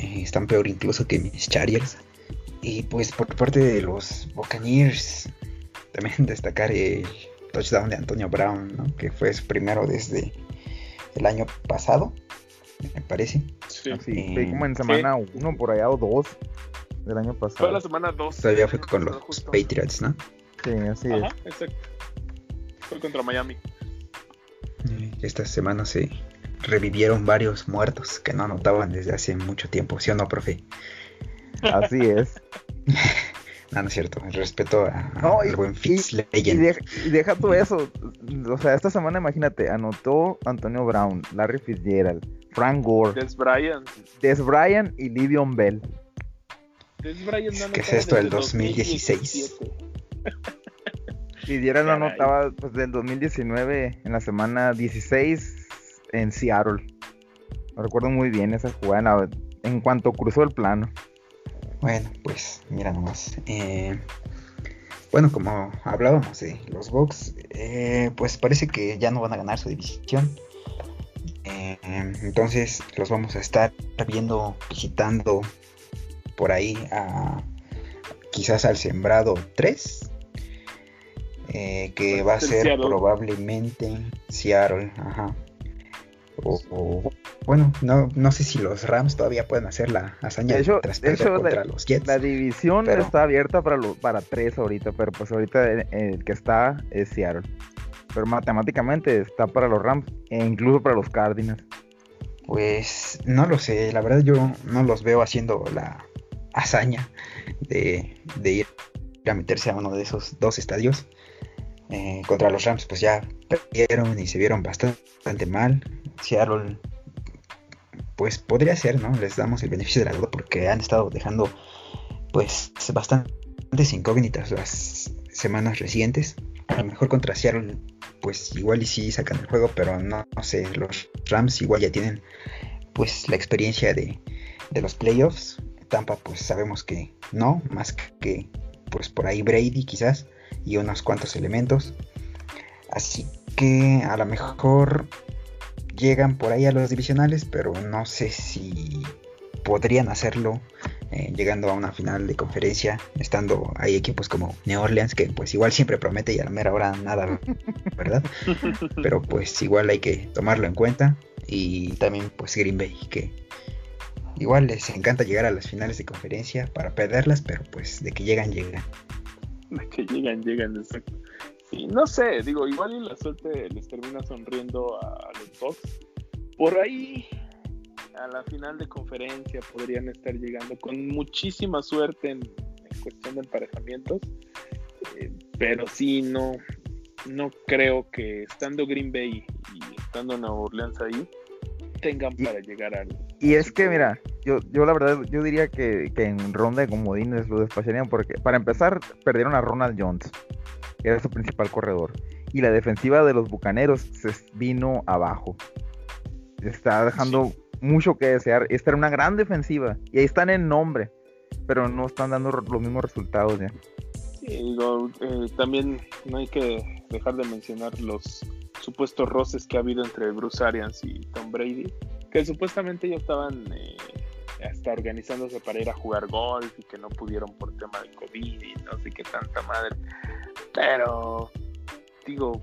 Eh, están peor incluso que mis Chargers. Y pues por parte de los Buccaneers, también destacar el touchdown de Antonio Brown, ¿no? que fue su primero desde el año pasado, me parece. Sí, sí. como en semana uno por allá o dos del año pasado. Fue la semana 2. Todavía fue con los Patriots, ¿no? Sí, así es. Ajá, exacto. Fue contra Miami. Eh, Esta semana se revivieron varios muertos que no anotaban desde hace mucho tiempo, ¿sí o no, profe? Así es. No, no es cierto, el respeto a, a- No, y- al buen Fitz Y, Legend. deja, y deja todo eso. O sea, esta semana, imagínate, anotó Antonio Brown, Larry Fitzgerald, Frank Gore, Des Bryant. Des Bryant y Livion Bell. Des Bryant no ¿Qué es esto del desde 2016? 2017. Fitzgerald lo Caray. anotaba pues, del 2019 en la semana 16 en Seattle. Lo recuerdo muy bien esa jugada en, la- en cuanto cruzó el plano. Bueno, pues mira nomás. eh, bueno, como hablábamos de los Bucks, eh, pues parece que ya no van a ganar su división. Eh, entonces los vamos a estar viendo, visitando por ahí a quizás al sembrado 3. Eh, que va a ser Seattle. probablemente Seattle, ajá. O, o- bueno, no, no sé si los Rams todavía pueden hacer la hazaña De hecho- tras de perder hecho, contra la- los Jets. La división Pero- está abierta para, lo- para tres ahorita, pero pues ahorita el, el que está es Seattle. Pero matemáticamente está para los Rams e incluso para los Cardinals. Pues no lo sé, la verdad yo no los veo haciendo la hazaña de, de ir a meterse a uno de esos dos estadios. Eh, contra los Rams pues ya perdieron y se vieron bastante, mal. Seattle pues podría ser, ¿no? Les damos el beneficio de la duda porque han estado dejando pues bastantes incógnitas las semanas recientes. A lo mejor contra Seattle pues igual y sí sacan el juego, pero no, no sé, los Rams igual ya tienen pues la experiencia de, de los playoffs. Tampa pues sabemos que no, más que pues por ahí Brady quizás y unos cuantos elementos. Así que a lo mejor llegan por ahí a los divisionales, pero no sé si podrían hacerlo eh, llegando a una final de conferencia, estando hay equipos como New Orleans que pues igual siempre promete y a la mera hora nada, ¿verdad? pero pues igual hay que tomarlo en cuenta y también pues Green Bay que igual les encanta llegar a las finales de conferencia para perderlas, pero pues de que llegan llegan. De que llegan, llegan, exacto. Sí, no sé, digo, igual y la suerte les termina sonriendo a, los Bucks. Por ahí, a la final de conferencia podrían estar llegando con muchísima suerte en, en cuestión de emparejamientos. Eh, pero sí, no, no creo que estando Green Bay y estando Nueva Orleans ahí, tengan Y- para llegar al. Y es que, mira, yo, yo la verdad, yo diría que, que en ronda de comodines lo despacharían porque, para empezar, perdieron a Ronald Jones, que era su principal corredor. Y la defensiva de los Bucaneros se vino abajo. Está dejando mucho que desear. Esta era una gran defensiva. Y ahí están en nombre. Pero no están dando los mismos resultados ya. Sí, digo, eh, también no hay que dejar de mencionar los supuestos roces que ha habido entre Bruce Arians y Tom Brady, que supuestamente ya estaban eh, hasta organizándose para ir a jugar golf y que no pudieron por tema de COVID y no sé qué tanta madre. Pero, digo,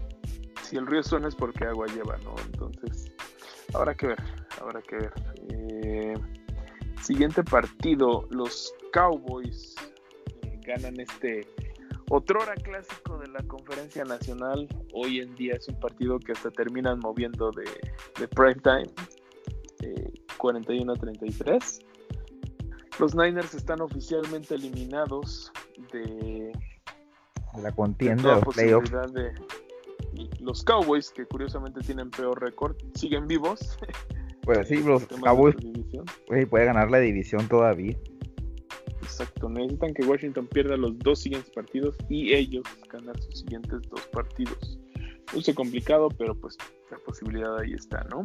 si el río suena es porque agua lleva, ¿no? Entonces, habrá que ver, habrá que ver. Eh, siguiente partido, los Cowboys eh, ganan este otrora clásico de la conferencia nacional. Hoy en día es un partido que hasta terminan moviendo de, de prime time. eh, 41 a 33. Los Niners están oficialmente eliminados de, De la contienda de posibilidad de. los Cowboys, que curiosamente tienen peor récord, siguen vivos. Pues sí, los Cowboys güey, puede ganar la división todavía. Exacto, necesitan que Washington pierda los dos siguientes partidos y ellos ganar sus siguientes dos partidos. Luce complicado, pero pues la posibilidad ahí está, ¿no?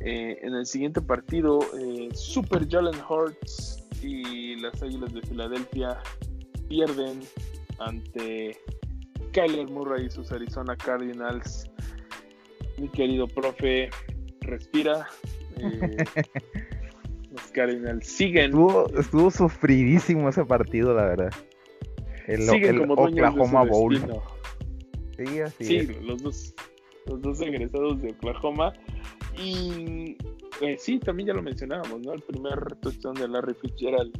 Eh, en el siguiente partido, eh, Super Jalen Hurts y las Águilas de Filadelfia pierden ante Kyler Murray y sus Arizona Cardinals. Mi querido profe, respira. Eh, los Cardinals siguen. Estuvo, estuvo sufridísimo ese partido, la verdad. El, siguen el como Oklahoma de su Bowl. destino. Sí, así Sí, es. los dos, los dos egresados de Oklahoma. Y eh, sí, también ya lo mencionábamos, ¿no? El primer touchdown de Larry Fitzgerald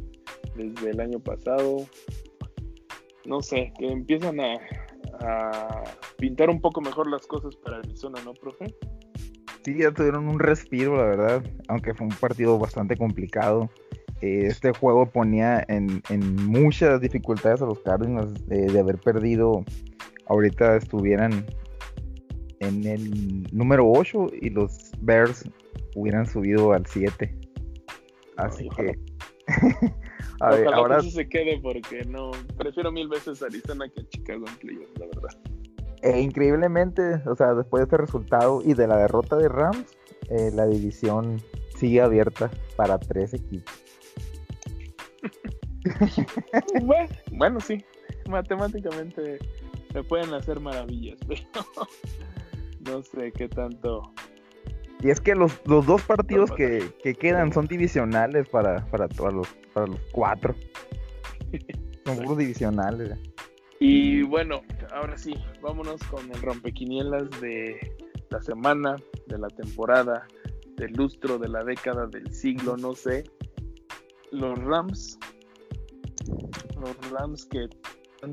desde el año pasado. No sé, que empiezan a, a pintar un poco mejor las cosas para Arizona, ¿no, profe? Sí, ya tuvieron un respiro, la verdad, aunque fue un partido bastante complicado. Eh, este juego ponía en, en, muchas dificultades a los Cardinals de, de haber perdido. Ahorita estuvieran en el número 8 y los Bears hubieran subido al 7. Así que. a ver, ahora. Que se quede porque no. Prefiero mil veces Arizona que Chicago en playoffs, la verdad. E increíblemente, o sea, después de este resultado y de la derrota de Rams, eh, la división sigue abierta para tres equipos. bueno, bueno, sí, matemáticamente se pueden hacer maravillas, pero no sé qué tanto. Y es que los, los dos partidos que, que, quedan son divisionales para, para, para, los, para los cuatro. Son puros divisionales. Y bueno, ahora sí, vámonos con el rompequinielas de la semana, de la temporada, del lustro, de la década, del siglo, no sé. Los Rams, los Rams que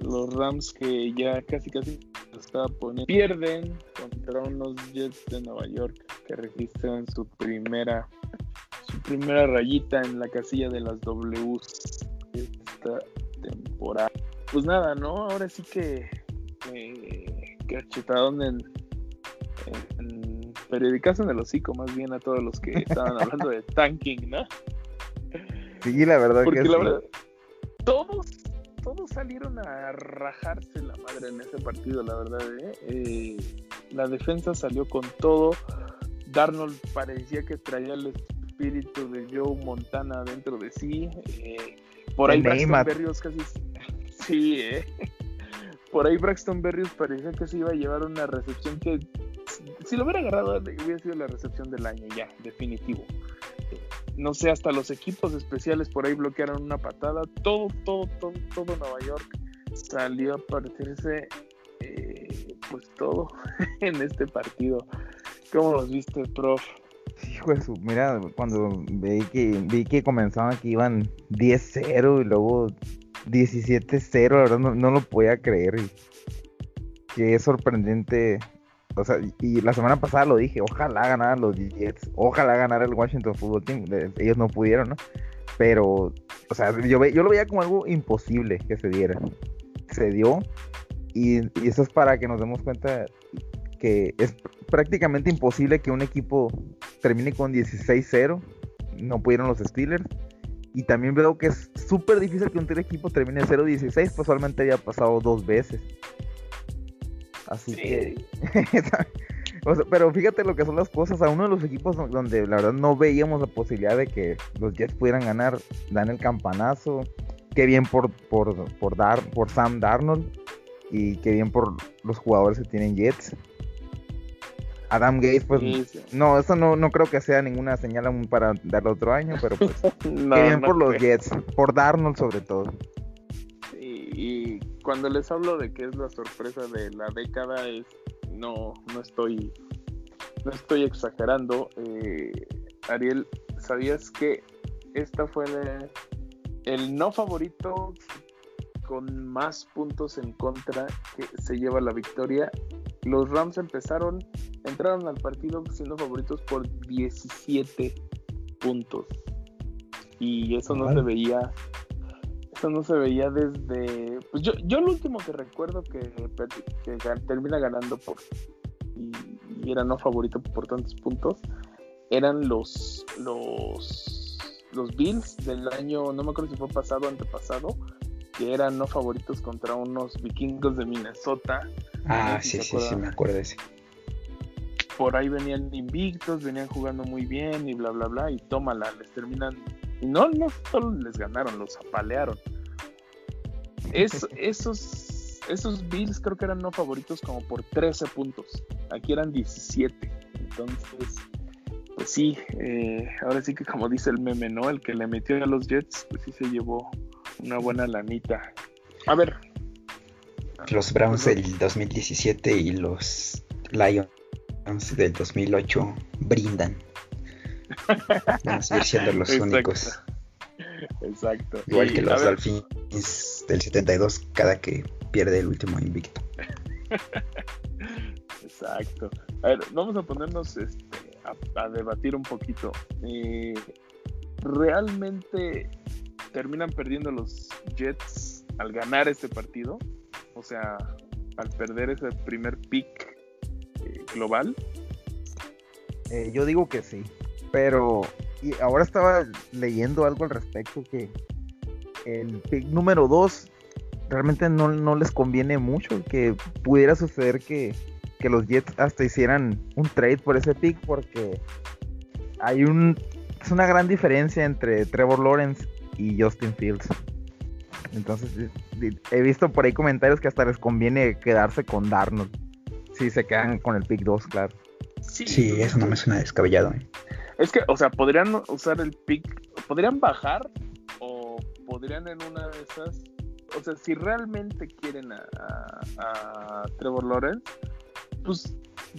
los Rams que ya casi casi estaba poniendo pierden contra unos Jets de Nueva York que registran su primera su primera rayita en la casilla de las Ws esta pues nada no ahora sí que eh, cachetadón en, en periodicazo en el hocico más bien a todos los que estaban hablando de tanking no sí la verdad porque que la sí. verdad todos todos salieron a rajarse la madre en ese partido, la verdad. ¿eh? Eh, la defensa salió con todo. Darnold parecía que traía el espíritu de Joe Montana dentro de sí. Eh, por ahí Berrios casi. Sí, ¿eh? Por ahí Braxton Berrios parecía que se iba a llevar una recepción que. Si lo hubiera agarrado, hubiera sido la recepción del año, ya, definitivo no sé, hasta los equipos especiales por ahí bloquearon una patada. Todo, todo, todo, todo Nueva York salió a partirse, eh, pues todo en este partido. ¿Cómo los viste, prof? Hijo de mira, cuando vi que, vi que comenzaban que iban 10-0 y luego 17-0, la verdad no, lo podía creer. Y qué sorprendente o sea, y la semana pasada lo dije, ojalá ganaran los Jets, ojalá ganara el Washington Football Team, ellos no pudieron, ¿no? Pero, o sea, yo, yo lo veía como algo imposible que se diera. Se dio, y, y eso es para que nos demos cuenta que es prácticamente imposible que un equipo termine con 16-0, no pudieron los Steelers, y también veo que es súper difícil que un equipo termine 0-16, pues solamente había pasado dos veces. Así sí. que. o sea, pero fíjate lo que son las cosas. A uno de los equipos donde la verdad no veíamos la posibilidad de que los Jets pudieran ganar, dan el campanazo. Qué bien por, por, por, dar, por Sam Darnold. Y qué bien por los jugadores que tienen Jets. Adam Gates, pues sí, sí. no, eso no, no creo que sea ninguna señal aún para darle otro año, pero pues no, qué bien no por los. Jets, por Darnold sobre todo. Y, y cuando les hablo de que es la sorpresa de la década, es no, no estoy no estoy exagerando. Eh, Ariel, ¿sabías que esta fue el, el, no favorito con más puntos en contra que se lleva la victoria? Los Rams empezaron, entraron al partido siendo favoritos por 17 puntos. Y eso no se veía eso no se veía desde. Pues yo, yo lo último que recuerdo que, que, que termina ganando por. Y, y, era no favorito por tantos puntos. Eran los. Los. Los Bills del año. No me acuerdo si fue pasado o antepasado. Que eran no favoritos contra unos vikingos de Minnesota. Ah, sí, sí, sí, me acuerdo de ese. Por ahí venían invictos, venían jugando muy bien y bla, bla, bla. Y tómala, les terminan y no, no solo les ganaron, los apalearon. Es, esos, esos Bills creo que eran no favoritos como por 13 puntos. Aquí eran 17. Entonces, pues sí, eh, ahora sí que como dice el meme, ¿no? El que le metió a los Jets, pues sí se llevó una buena lanita. A ver. Los Browns del 2017 y los Lions del 2008 brindan. Van a seguir siendo los Exacto. únicos. Exacto. Igual Y, que los Dolphins del 72 cada que pierde el último invicto. Exacto. A ver, vamos a ponernos este, a, debatir un poquito. Eh, ¿Realmente terminan perdiendo los Jets al ganar este partido? O sea, al perder ese primer pick global. Eh, yo digo que sí, pero ahora estaba leyendo algo al respecto que el pick número 2 realmente no, les conviene mucho, que pudiera suceder que, los Jets hasta hicieran un trade por ese pick porque hay un es una gran diferencia entre Trevor Lawrence y Justin Fields. Entonces he visto por ahí comentarios que hasta les conviene quedarse con Darnold si se quedan con el pick 2, claro. Sí, eso no me suena descabellado. ¿eh? Es que, o sea, podrían usar el pick, podrían bajar o podrían en una de esas o sea, si realmente quieren a, Trevor Lawrence, pues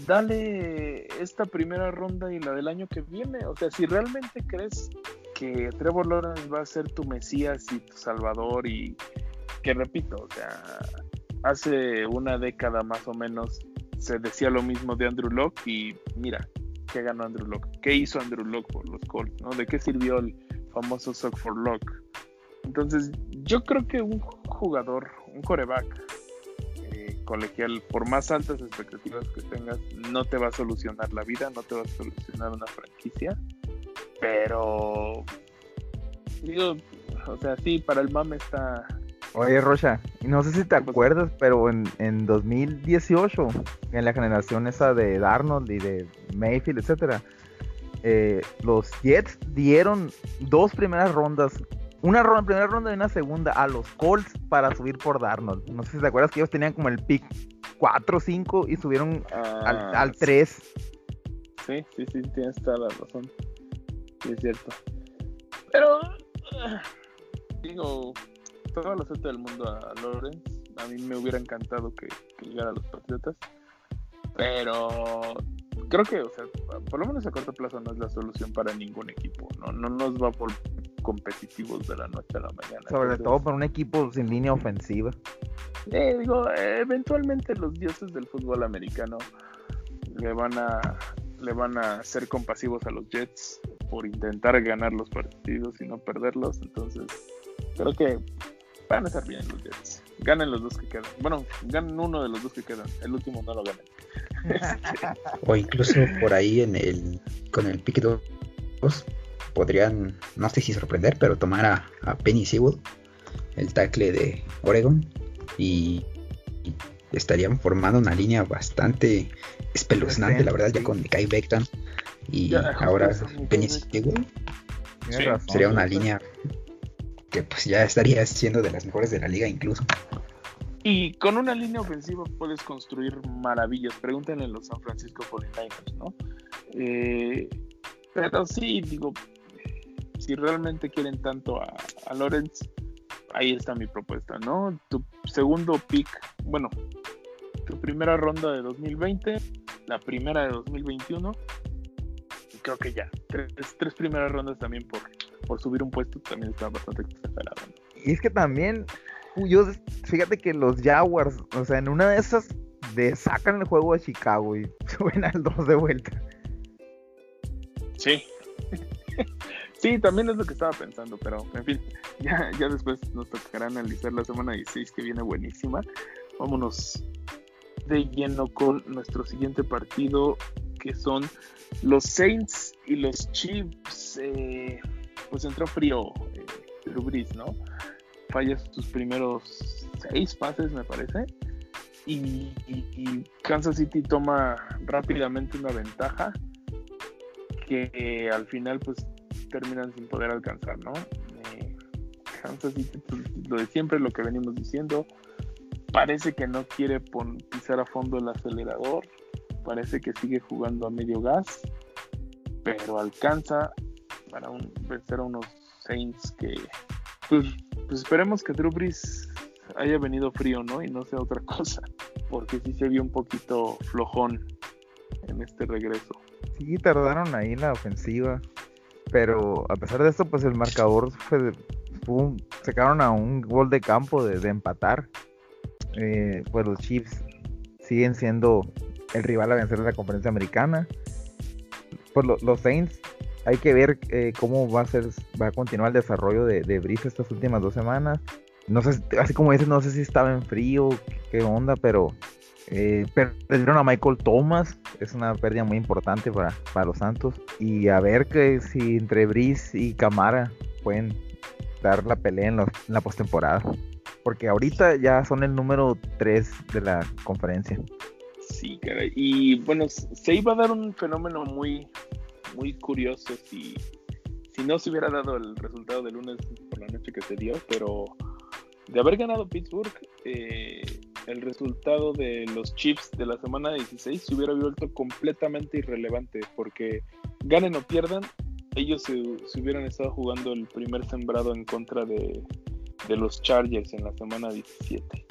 dale esta primera ronda y la del año que viene. O sea, si realmente crees que Trevor Lawrence va a ser tu Mesías y tu Salvador y que repito, o sea, hace una década más o menos se decía lo mismo de Andrew Locke y mira, ¿qué ganó Andrew Locke? ¿Qué hizo Andrew Locke por los Colts? ¿no? ¿De qué sirvió el famoso Sock for Locke? Entonces, yo creo que un jugador, un coreback eh, colegial, por más altas expectativas que tengas, no te va a solucionar la vida, no te va a solucionar una franquicia. Pero, digo, o sea, sí, para el mame está. Oye, Rocha, no sé si te acuerdas, pero en, en 2018, en la generación esa de Darnold y de Mayfield, etcétera, eh, los Jets dieron dos primeras rondas una ronda, primera ronda y una segunda a los Colts para subir por Darnold. No sé si te acuerdas que ellos tenían como el pick 4 o 5 y subieron al, al 3. Sí, sí, sí, tienes toda la razón. Sí, es cierto. Pero, ah, digo, toda la suerte del mundo a Lawrence. A mí me hubiera encantado que, que llegara a los Patriotas. Pero creo que, o sea, por lo menos a corto plazo no es la solución para ningún equipo. No, no nos va por competitivos de la noche a la mañana. Sobre todo para un equipo sin línea ofensiva. Eh, digo, eventualmente los dioses del fútbol americano le van a le van a ser compasivos a los Jets por intentar ganar los partidos y no perderlos. Entonces, creo que van a estar bien los Jets. Ganen los dos que quedan. Bueno, ganen uno de los dos que quedan. El último no lo ganen. o incluso por ahí en el con el pick 2 podrían, no sé si sorprender, pero tomar a, Penny Sewell, el tackle de Oregon, y, estarían formando una línea bastante espeluznante, la verdad, ya con Kai Beckham y ahora Penny Sewell. Sería una línea que pues ya estaría siendo de las mejores de la liga incluso. Y con una línea ofensiva puedes construir maravillas. Pregúntenle a los San Francisco 49ers, ¿no? Eh, pero sí, digo, si realmente quieren tanto a, a Lorenz, ahí está mi propuesta, ¿no? Tu segundo pick, bueno, tu primera ronda de 2020, la primera de 2021, y creo que ya, tres primeras rondas también por, por subir un puesto también está bastante exagerado. Y es que también yo, fíjate que los Jaguars, o sea, en una de esas de sacan el juego de Chicago y suben al 2 de vuelta. Sí. sí, también es lo que estaba pensando, pero en fin, ya, ya después nos tocará analizar la semana 16 que viene buenísima. Vámonos de lleno con nuestro siguiente partido, que son los Saints y los Chiefs. Eh, pues entró frío eh, ¿no? fallas sus primeros seis pases, me parece. Y, Kansas City toma rápidamente una ventaja que al final pues terminan sin poder alcanzar, ¿no? Eh, Kansas City, pues, lo de siempre, lo que venimos diciendo, parece que no quiere pisar a fondo el acelerador, parece que sigue jugando a medio gas, pero alcanza para un, vencer a unos Saints que pues pues esperemos que Drew Brees haya venido frío, ¿no? Y no sea otra cosa, porque sí se vio un poquito flojón en este regreso. Sí, tardaron ahí la ofensiva, pero a pesar de esto, pues el marcador fue, fue sacaron a un gol de campo de, empatar. Eh, pues los Chiefs siguen siendo el rival a vencer de la conferencia americana. Pues los Saints, hay que ver eh, cómo va a ser, va a continuar el desarrollo de, de estas últimas dos semanas. No sé, así como dices, no sé si estaba en frío, qué onda, pero eh, perdieron a Michael Thomas, es una pérdida muy importante para, para los Santos. Y a ver que si entre Brice y Camara pueden dar la pelea en, la postemporada. Porque ahorita ya son el número 3 de la conferencia. Sí, caray. Y bueno, se iba a dar un fenómeno muy, muy curioso si, si no se hubiera dado el resultado del lunes por la noche que se dio, pero de haber ganado Pittsburgh, eh, el resultado de los Chiefs de la semana 16 se hubiera vuelto completamente irrelevante, porque ganen o pierdan, ellos se, hubieran estado jugando el primer sembrado en contra de, los Chargers en la semana 17.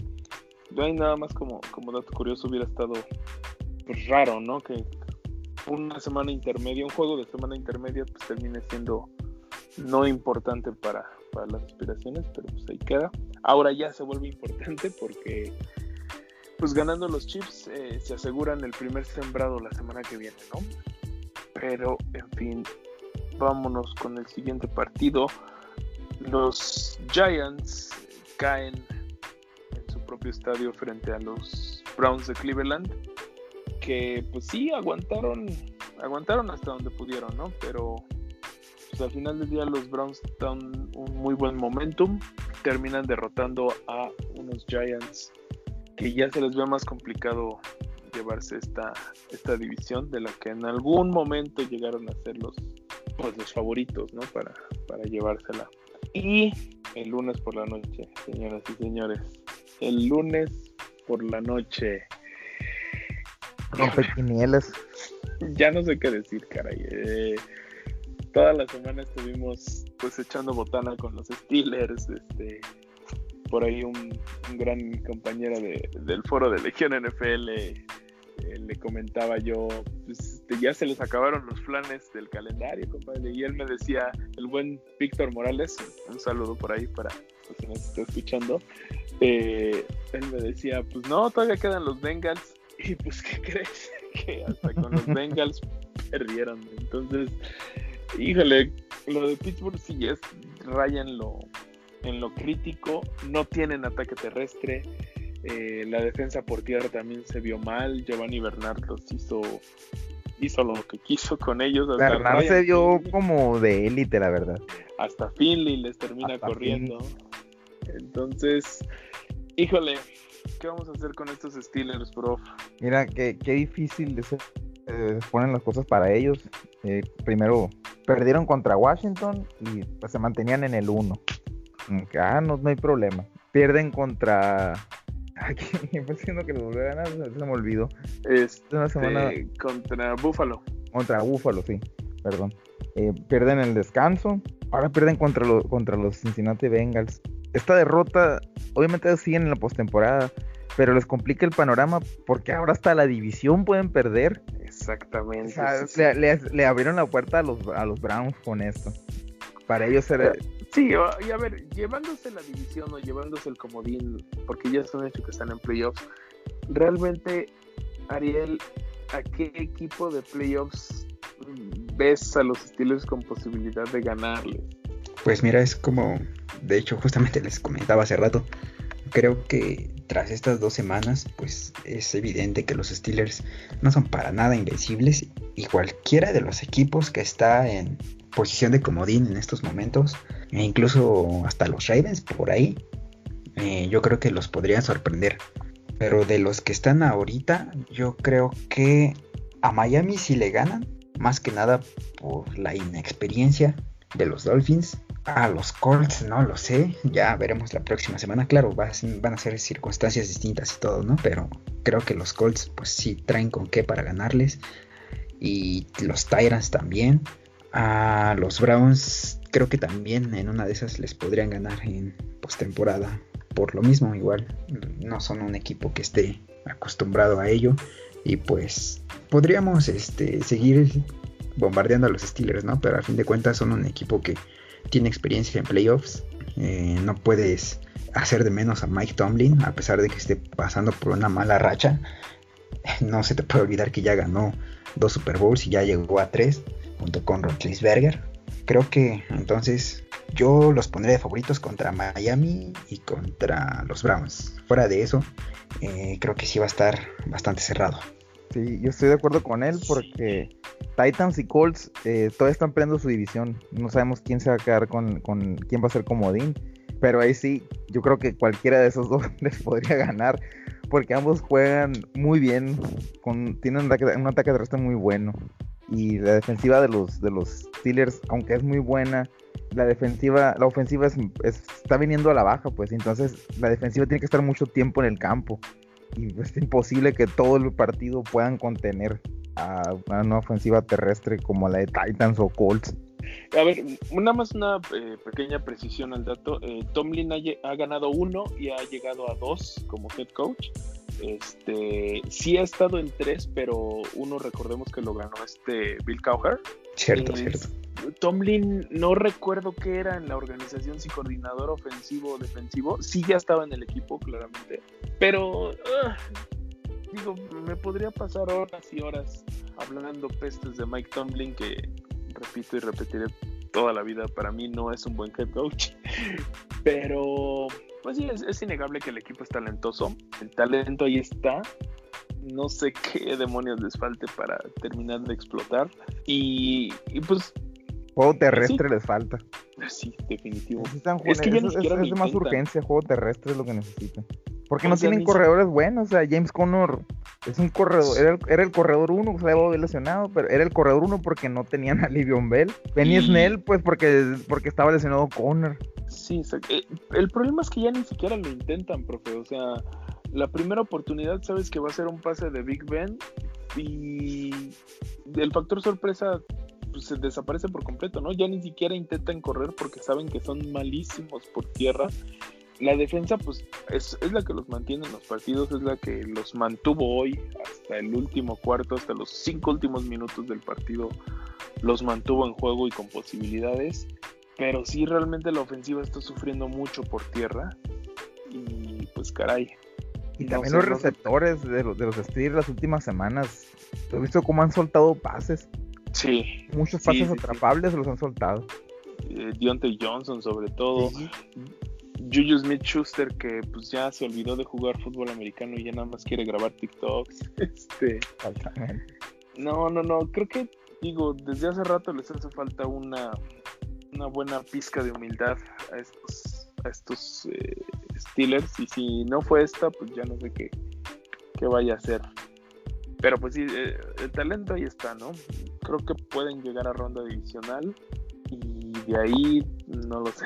No hay nada más como, como dato curioso, hubiera estado pues, raro, ¿no? Que una semana intermedia, un juego de semana intermedia, pues termine siendo no importante para, para las aspiraciones, pero pues ahí queda. Ahora ya se vuelve importante porque pues ganando los chips eh, se aseguran el primer sembrado la semana que viene, ¿no? Pero en fin, vámonos con el siguiente partido. Los Giants caen en su propio estadio frente a los Browns de Cleveland, que pues sí aguantaron, aguantaron hasta donde pudieron, ¿no? Pero pues, al final del día los Browns dan un muy buen momentum, terminan derrotando a unos Giants que ya se les ve más complicado llevarse esta, esta división de la que en algún momento llegaron a ser los, pues, los favoritos, ¿no? Para, para llevársela. Y el lunes por la noche, señoras y señores. El lunes por la noche. Rompequinielas. Ya no sé qué decir, caray. Eh, toda la semana estuvimos pues echando botana con los Steelers, este, por ahí un, gran compañero del foro de Legión NFL eh, le comentaba yo, pues, este, ya se les acabaron los planes del calendario, compadre, y él me decía, el buen Víctor Morales, un saludo por ahí para los que nos está escuchando, eh, él me decía, pues no, todavía quedan los Bengals, y pues, ¿qué crees? que hasta con los Bengals perdieron, entonces, híjole, lo de Pittsburgh sí es, rayan lo en lo crítico, no tienen ataque terrestre, eh, la defensa por tierra también se vio mal, Giovanni Bernard los hizo, hizo lo que quiso con ellos. Bernard se vio como de élite, la verdad. Hasta Finley les termina corriendo. Entonces, híjole, ¿qué vamos a hacer con estos Steelers, prof? Mira, qué, qué difícil de ser, eh, ponen las cosas para ellos. Eh, primero, perdieron contra Washington y pues, se mantenían en el 1 ah, no, no hay problema. Pierden contra. Aquí siendo que lo ganar, se me olvidó. Es una semana. Contra Buffalo. Contra Buffalo, sí, perdón. Eh, pierden el descanso. Ahora pierden contra, contra los Cincinnati Bengals. Esta derrota, obviamente siguen en la postemporada, pero les complica el panorama porque ahora hasta la división pueden perder. Exactamente. le, abrieron la puerta a los, a los Browns con esto. Para ellos era, Sí, y a ver, llevándose la división o llevándose el comodín, porque ya son hecho que están en playoffs, realmente, Ariel, ¿a qué equipo de playoffs ves a los Steelers con posibilidad de ganarles? Pues mira, es como, de hecho, justamente les comentaba hace rato, creo que tras estas dos semanas, pues es evidente que los Steelers no son para nada invencibles y cualquiera de los equipos que está en posición de comodín en estos momentos, e incluso hasta los Ravens por ahí, eh, yo creo que los podrían sorprender. Pero de los que están ahorita, yo creo que a Miami si le ganan, más que nada por la inexperiencia de los Dolphins. A los Colts no lo sé, ya veremos la próxima semana. Claro, van a ser circunstancias distintas y todo, ¿no? Pero creo que los Colts pues sí traen con qué para ganarles. Y los Tyrants también. A los Browns creo que también en una de esas les podrían ganar en postemporada. Por lo mismo, igual no son un equipo que esté acostumbrado a ello. Y pues podríamos este, seguir bombardeando a los Steelers, ¿no? Pero a fin de cuentas son un equipo que tiene experiencia en playoffs. Eh, no puedes hacer de menos a Mike Tomlin, a pesar de que esté pasando por una mala racha. no se te puede olvidar que ya ganó dos Super Bowls y ya llegó a tres junto con Roethlisberger. Creo que entonces yo los pondré de favoritos contra Miami y contra los Browns. Fuera de eso, eh, creo que sí va a estar bastante cerrado. Sí, yo estoy de acuerdo con él porque Titans y Colts eh, todavía están peleando su división. No sabemos quién se va a quedar con, con quién va a ser comodín. Pero ahí sí, yo creo que cualquiera de esos dos les podría ganar. Porque ambos juegan muy bien. Con, tienen un ataque, un ataque terrestre muy bueno. Y la defensiva de los, de los Steelers, aunque es muy buena, la defensiva, la ofensiva está viniendo a la baja, pues. Entonces la defensiva tiene que estar mucho tiempo en el campo y es imposible que todo el partido puedan contener a una ofensiva terrestre como la de Titans o Colts. A ver, nada más una eh, pequeña precisión al dato. Eh, Tomlin ha, ganado uno y ha llegado a dos como head coach. Este, sí ha estado en tres, pero uno recordemos que lo ganó este Bill Cowher. Cierto, cierto. Tomlin, no recuerdo qué era en la organización, si coordinador ofensivo o defensivo. Sí ya estaba en el equipo, claramente. Pero, ah, digo, me podría pasar horas y horas hablando pestes de Mike Tomlin, que repito y repetiré toda la vida, para mí no es un buen head coach. Pero, pues sí, es, innegable que el equipo es talentoso. El talento ahí está no sé qué demonios les falte para terminar de explotar. Y, y pues Juego terrestre les falta. Sí, definitivo. es que ya es, de más urgencia, juego terrestre es lo que necesitan. Porque no tienen corredores buenos, o sea, James Conner es un corredor, era el, corredor uno, se había lesionado, pero era el corredor uno porque no tenían a Livion Bell. Benny Snell, pues porque, porque estaba lesionado Conner. Sí, eh, el problema es que ya ni siquiera lo intentan, profe, o sea, la primera oportunidad sabes que va a ser un pase de Big Ben y el factor sorpresa pues, se desaparece por completo, ¿no? Ya ni siquiera intentan correr porque saben que son malísimos por tierra. La defensa, pues, es, es, la que los mantiene en los partidos, es la que los mantuvo hoy hasta el último cuarto, hasta los cinco últimos minutos del partido, los mantuvo en juego y con posibilidades. Pero sí, realmente la ofensiva está sufriendo mucho por tierra. Y pues, caray. Y también los receptores de los, de los Steelers las últimas semanas. ¿Has visto cómo han soltado pases? Sí. Muchos pases atrapables los han soltado. Eh, Deontay Johnson, sobre todo. Juju Smith Schuster, que pues ya se olvidó de jugar fútbol americano y ya nada más quiere grabar TikToks. Este. No, no, no. Creo que, digo, desde hace rato les hace falta una, una buena pizca de humildad a estos, a estos eh, Steelers. Y si no fue esta, pues ya no sé qué, qué vaya a ser. Pero pues sí, eh, el talento ahí está, ¿no? Creo que pueden llegar a ronda divisional y de ahí no lo sé.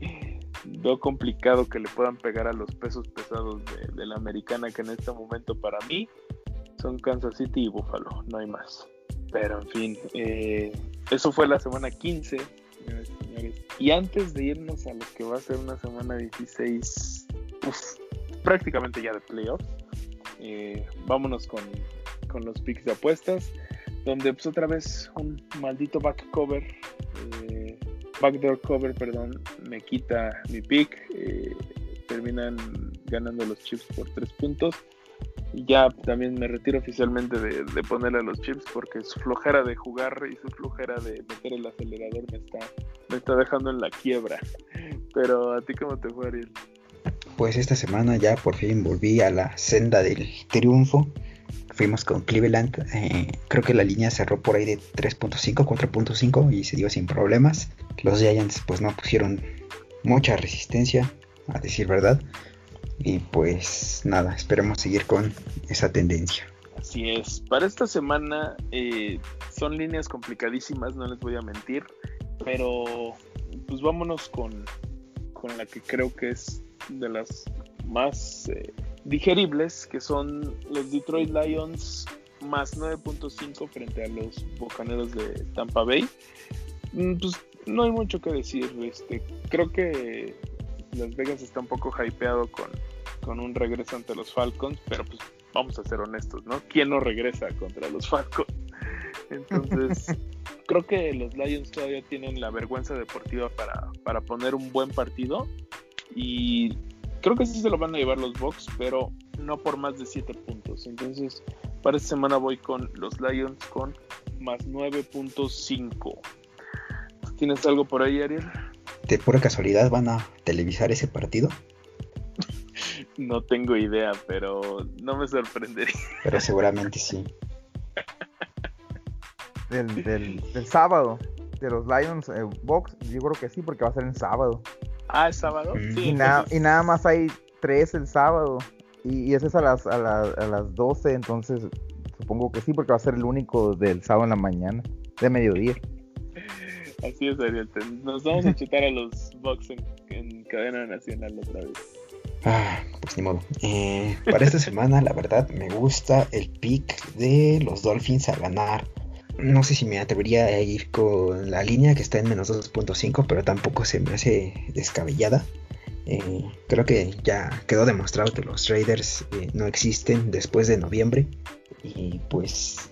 Veo complicado que le puedan pegar a los pesos pesados de, la americana que en este momento para mí son Kansas City y Buffalo, no hay más. Pero en fin, eh, eso fue la semana 15, señores y antes de irnos a lo que va a ser una semana 16, prácticamente ya de playoffs, eh, vámonos con con los picks de apuestas, donde pues otra vez un maldito back cover, eh, backdoor cover, perdón, me quita mi pick, eh, terminan ganando los chips por tres puntos. Y ya también me retiro oficialmente de, ponerle a los chips porque su flojera de jugar y su flojera de meter el acelerador me está, me está dejando en la quiebra. Pero a ti cómo te fue Ariel? Pues esta semana ya por fin volví a la senda del triunfo fuimos con Cleveland. Eh, creo que la línea cerró por ahí de 3.5, 4.5 y se dio sin problemas. Los Giants pues no pusieron mucha resistencia, a decir verdad. Y pues nada, esperemos seguir con esa tendencia. Así es. Para esta semana eh, son líneas complicadísimas, no les voy a mentir. Pero pues vámonos con, con la que creo que es de las más eh, digeribles, que son los Detroit Lions más 9.5 frente a los Bocaneros de Tampa Bay. Mm, pues no hay mucho que decir. Este, creo que Las Vegas está un poco hypeado con, con un regreso ante los Falcons, pero pues vamos a ser honestos, ¿no? ¿Quién no regresa contra los Falcons? Entonces, creo que los Lions todavía tienen la vergüenza deportiva para, para poner un buen partido y creo que sí se lo van a llevar los Bucks, pero no por más de 7 puntos. Entonces, Para esta semana voy con los Lions con más 9.5. ¿Tienes algo por ahí, Ariel? ¿De pura casualidad van a televisar ese partido? No tengo idea, pero no me sorprendería. Pero seguramente sí. Del, del, del sábado, de los Lions eh, Box, yo creo que sí, porque va a ser en sábado. Ah, ¿es sábado? Mm. Sí, Y, na- y nada más hay tres el sábado. Y, y ese es a las, a, la- a las 12, entonces supongo que sí, porque va a ser el único del sábado en la mañana, de mediodía. Así es, Ariel. Nos vamos a chutar a los Bucks en, en cadena nacional otra vez. Ah, pues ni modo. Eh, para esta semana, la verdad, me gusta el pick de los Dolphins a ganar. No sé si me atrevería a ir con la línea que está en menos 2.5, pero tampoco se me hace descabellada. Eh, creo que ya quedó demostrado que los Raiders eh, no existen después de noviembre. Y pues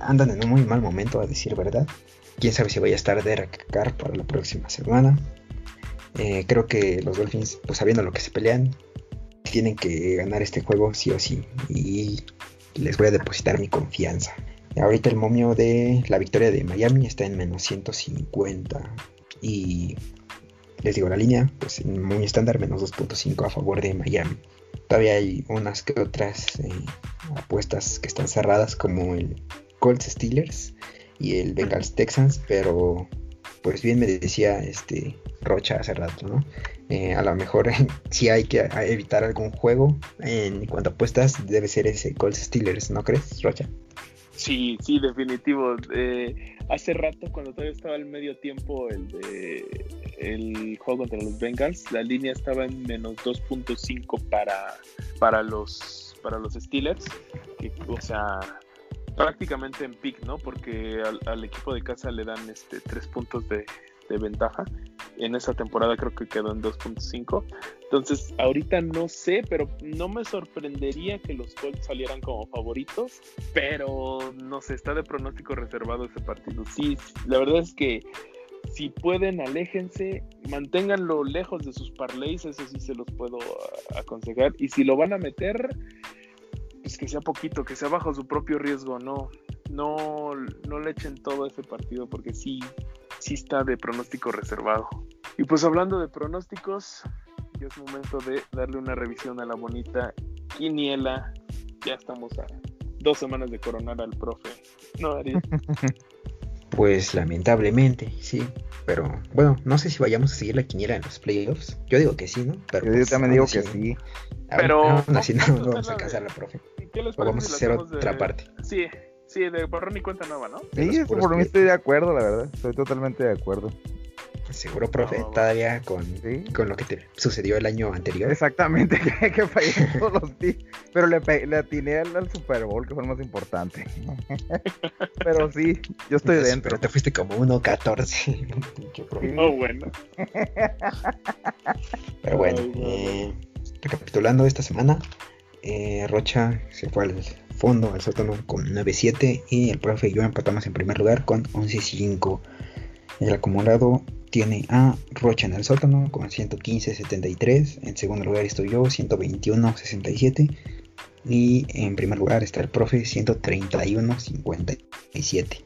andan en un muy mal momento, a decir verdad. Quién sabe si vaya a estar Derek Carr para la próxima semana. Eh, creo que los Dolphins, pues sabiendo lo que se pelean, tienen que ganar este juego sí o sí. Y les voy a depositar mi confianza. Ahorita el momio de la victoria de Miami está en menos 150. Y les digo, la línea, pues muy estándar, menos 2.5 a favor de Miami. Todavía hay unas que otras eh, apuestas que están cerradas, como el Colts Steelers y el Bengals Texans, pero pues bien me decía este Rocha hace rato, ¿no? Eh, a lo mejor si hay que evitar algún juego en cuanto a apuestas debe ser ese Colts Steelers, ¿no crees, Rocha? Sí, sí, definitivo. Eh, hace rato, cuando todavía estaba el medio tiempo el de el juego contra los Bengals, la línea estaba en menos 2.5 para, para los para los Steelers, o sea, prácticamente en pick, ¿no? Porque al, al equipo de casa le dan este tres puntos de, de ventaja. En esa temporada creo que quedó en 2.5. Entonces, ahorita no sé, pero no me sorprendería que los Colts salieran como favoritos pero no sé, está de pronóstico reservado ese partido. Sí, la verdad es que si pueden, aléjense, manténganlo lejos de sus parlays, eso sí se los puedo a- aconsejar. Y si lo van a meter, pues que sea poquito, que sea bajo su propio riesgo, no, no, no le echen todo a ese partido porque sí, sí está de pronóstico reservado. Y pues hablando de pronósticos, ya es momento de darle una revisión a la bonita quiniela. Ya estamos a dos semanas de coronar al profe. No, Ariel. Pues lamentablemente, sí. Pero bueno, no sé si vayamos a seguir la quiniela en los playoffs. Yo digo que sí, ¿no? Pero Yo, yo pues, también digo así- que sí. Pero aún así no vamos a vamos a hacerla casar de- la profe. ¿Qué les O vamos a hacer de- otra parte. Sí, sí, de borrón y cuenta nueva, ¿no? de Sí, por mí playoffs. estoy de acuerdo, la verdad. Estoy totalmente de acuerdo. Seguro, profe, No, todavía con, Sí. con lo que te sucedió el año anterior. Exactamente, que, que fallé todos los picks. Pero le, le atiné al, al Super Bowl, que fue el más importante. Pero sí, yo estoy Pues, dentro. Pero te fuiste como 1.14. Pinche profe. Sí. Oh, bueno. Pero bueno, Ay, no, no. eh, recapitulando esta semana, eh, Rocha se fue al fondo, al sótano con 9.7 y el profe y yo empatamos en primer lugar con 11.5. El acumulado tiene a Rocha en el sótano con 115.73, en segundo lugar estoy yo 121.67 y en primer lugar está el profe 131.57.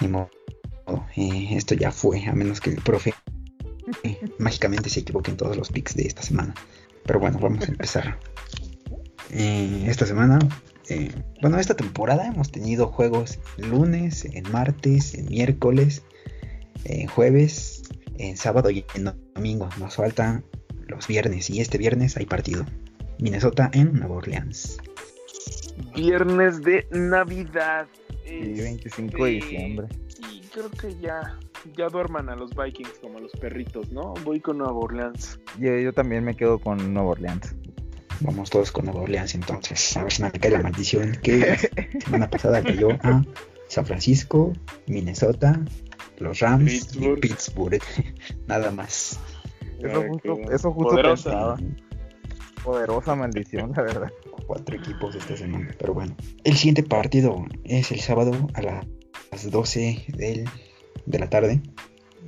Ni modo, eh, esto ya fue, a menos que el profe eh, mágicamente se equivoque en todos los picks de esta semana. Pero bueno, vamos a empezar. Eh, esta semana, eh, bueno, esta temporada hemos tenido juegos lunes, en martes, en miércoles, en jueves, en sábado y en domingo. Nos falta los viernes y este viernes hay partido. Minnesota en Nueva Orleans. Viernes de Navidad. Sí, 25 de Este, diciembre. Y creo que ya, ya duerman a los Vikings como a los perritos, ¿no? Voy con Nueva Orleans. Yo, yo también me quedo con Nueva Orleans. Vamos todos con Nueva Orleans entonces. A ver si me cae la maldición que la semana pasada cayó a San Francisco, Minnesota, los Rams Pittsburgh. y Pittsburgh. Nada más. Eso justo, eso justo poderosa. pensaba. Poderosa maldición, la verdad. Cuatro equipos esta semana. Pero bueno. El siguiente partido es el sábado a la- las 12 del- de la tarde.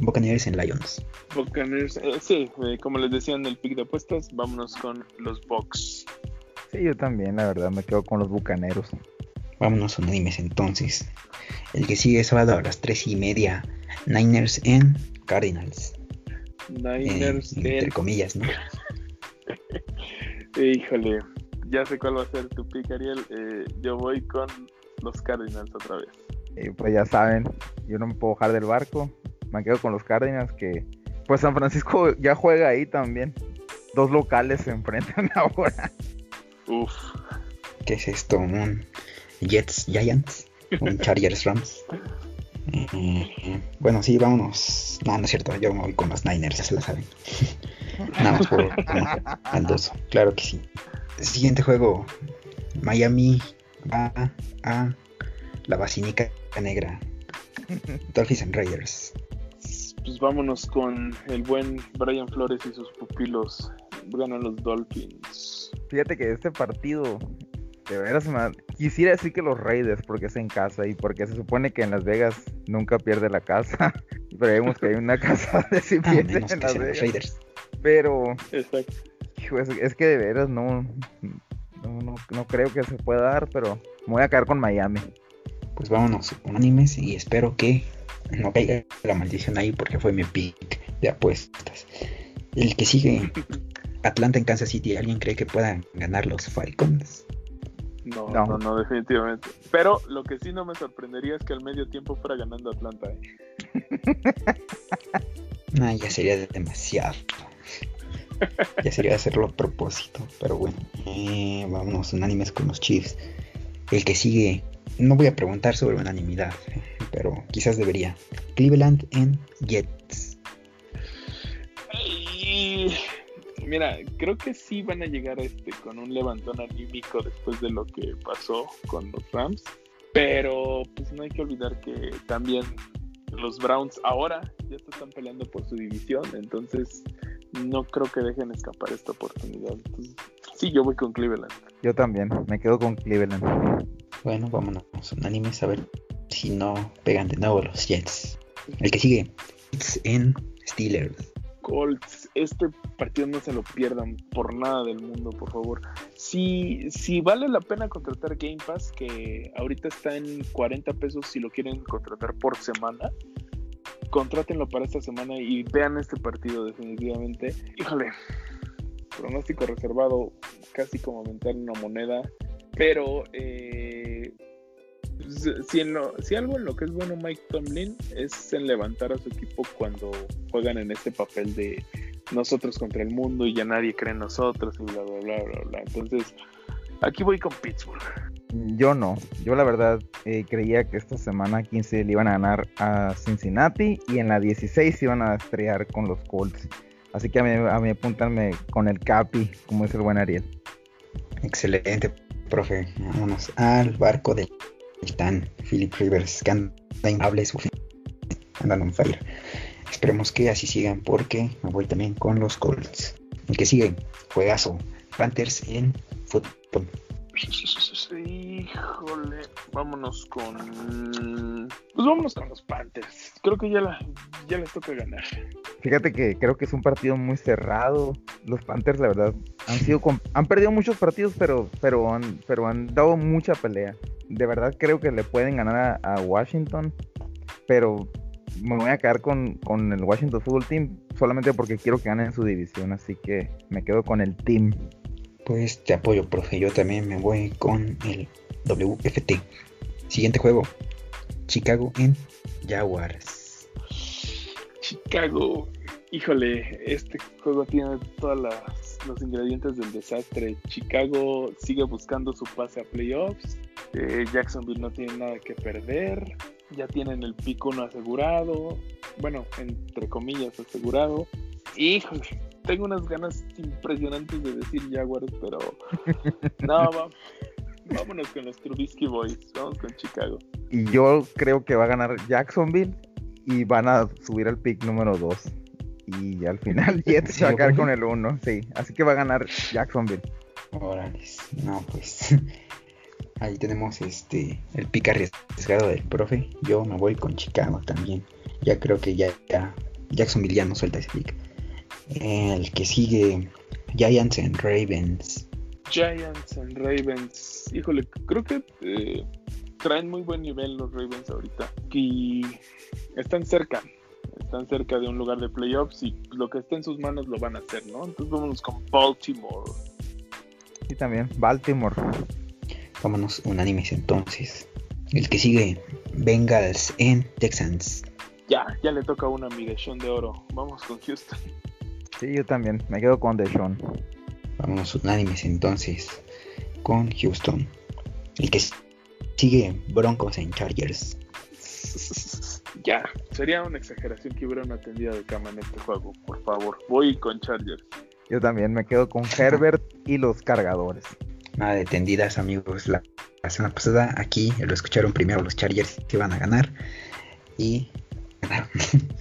Buccaneers en Lions. Buccaneers, eh, sí, eh, como les decía en el pick de apuestas, vámonos con los Bucks. Sí, yo también, la verdad, me quedo con los bucaneros. Vámonos unánimes entonces. El que sigue es sábado a las tres y media. Niners en Cardinals. Niners Eh, entre en- comillas, ¿no? Híjole, ya sé cuál va a ser tu pick, Ariel. Eh, yo voy con los Cardinals otra vez. Eh, pues ya saben, yo no me puedo bajar del barco. Me quedo con los Cardinals que pues San Francisco ya juega ahí también. Dos locales se enfrentan ahora. Uf, ¿Qué es esto? ¿Un Jets Giants? ¿Un Chargers Rams? Eh, bueno, sí, vámonos. No, no es cierto, yo me voy con los Niners, ya se la saben. Nada más por Aldoso, claro que sí. Siguiente juego: Miami va a la Basílica Negra. Dolphins and Raiders. Pues vámonos con el buen Brian Flores y sus pupilos. Ganan los Dolphins. Fíjate que este partido, de veras, me- quisiera decir que los Raiders, porque es en casa y porque se supone que en Las Vegas nunca pierde la casa. Pero vemos que hay una casa de si Ah, pierde en Las Vegas. Raiders. Pero Exacto. hijo, es, es que de veras no, no, no, no creo que se pueda dar, pero me voy a quedar con Miami. Pues vámonos unánimes y espero que no caiga la maldición ahí porque fue mi pick de apuestas. El que sigue, Atlanta en Kansas City. ¿Alguien cree que puedan ganar los Falcons? No, No. no, no, definitivamente. Pero lo que sí no me sorprendería es que al medio tiempo fuera ganando Atlanta. ¿eh? Nah, ya sería demasiado. Ya sería hacerlo a propósito. Pero bueno, eh, vámonos unánimes con los Chiefs. El que sigue, no voy a preguntar sobre unanimidad, eh, pero quizás debería. Cleveland en Jets. Mira, creo que sí van a llegar este con un levantón anímico después de lo que pasó con los Rams. Pero pues no hay que olvidar que también los Browns ahora ya se están peleando por su división. Entonces no creo que dejen escapar esta oportunidad. Entonces, sí, yo voy con Cleveland. Yo también, me quedo con Cleveland. Bueno, vámonos unánimes a ver si no pegan de nuevo los Jets. El que sigue, Jets en Steelers. Colts, este partido no se lo pierdan por nada del mundo, por favor. Si, si vale la pena contratar Game Pass, que ahorita está en 40 pesos si lo quieren contratar por semana, contrátenlo para esta semana y vean este partido definitivamente. Híjole, pronóstico reservado, casi como aumentar una moneda, pero eh, si, en lo- si algo en lo que es bueno Mike Tomlin es en levantar a su equipo cuando juegan en este papel de nosotros contra el mundo y ya nadie cree en nosotros y bla bla bla bla bla. Entonces, aquí voy con Pittsburgh. Yo no, yo la verdad eh, creía que esta semana 15 le iban a ganar a Cincinnati y en la 16 iban a estrellar con los Colts. Así que a mí, a mí apúntanme con el Capi, como es el buen Ariel. Excelente, profe. Vámonos al barco del capitán Philip Rivers, que anda inhable su fin. Andan on fire. Esperemos que así sigan porque me voy también con los Colts. El que sigue, juegazo. Panthers en fútbol. Híjole, vámonos con. Pues vámonos con los Panthers. Creo que ya, la, ya les toca ganar. Fíjate que creo que es un partido muy cerrado. Los Panthers, la verdad, han sido han perdido muchos partidos, pero, pero, han, pero han dado mucha pelea. De verdad creo que le pueden ganar a, a Washington, pero me voy a quedar con, con el Washington Football Team solamente porque quiero que ganen su división, así que me quedo con el team. Pues te apoyo, profe. Yo también me voy con el WFT. Siguiente juego. Chicago en Jaguars. Chicago. Híjole, este juego tiene todos los ingredientes del desastre. Chicago sigue buscando su pase a playoffs. Eh, Jacksonville no tiene nada que perder. Ya tienen el pico uno asegurado. Bueno, entre comillas asegurado. Híjole, tengo unas ganas impresionantes de decir Jaguars, pero no, va- vámonos con los Trubisky Boys. Vamos con Chicago. Y yo creo que va a ganar Jacksonville y van a subir al pick número 2. Y al final Jets se va a quedar con el 1, sí. Así que va a ganar Jacksonville. Órale, no, pues ahí tenemos este el pick arriesgado del profe. Yo me voy con Chicago también. Ya creo que ya, ya Jacksonville ya no suelta ese pick. El que sigue Giants en Ravens. Giants and Ravens. Híjole, creo que eh, traen muy buen nivel los Ravens ahorita. Y están cerca. Están cerca de un lugar de playoffs y lo que esté en sus manos lo van a hacer, ¿no? Entonces vámonos con Baltimore. Y también Baltimore. Vámonos unánimes entonces. El que sigue, Bengals en Texans. Ya, ya le toca a una mi Deshaun de oro. Vamos con Houston. Sí, yo también. Me quedo con Deshaun. Vámonos unánimes entonces con Houston. El que sigue, Broncos en Chargers. Ya, sería una exageración que hubiera una tendida de cama en este juego. Por favor, voy con Chargers. Yo también me quedo con Herbert y los cargadores. Nada de tendidas, amigos. La, la semana pasada aquí lo escucharon primero los Chargers que iban a ganar y ganaron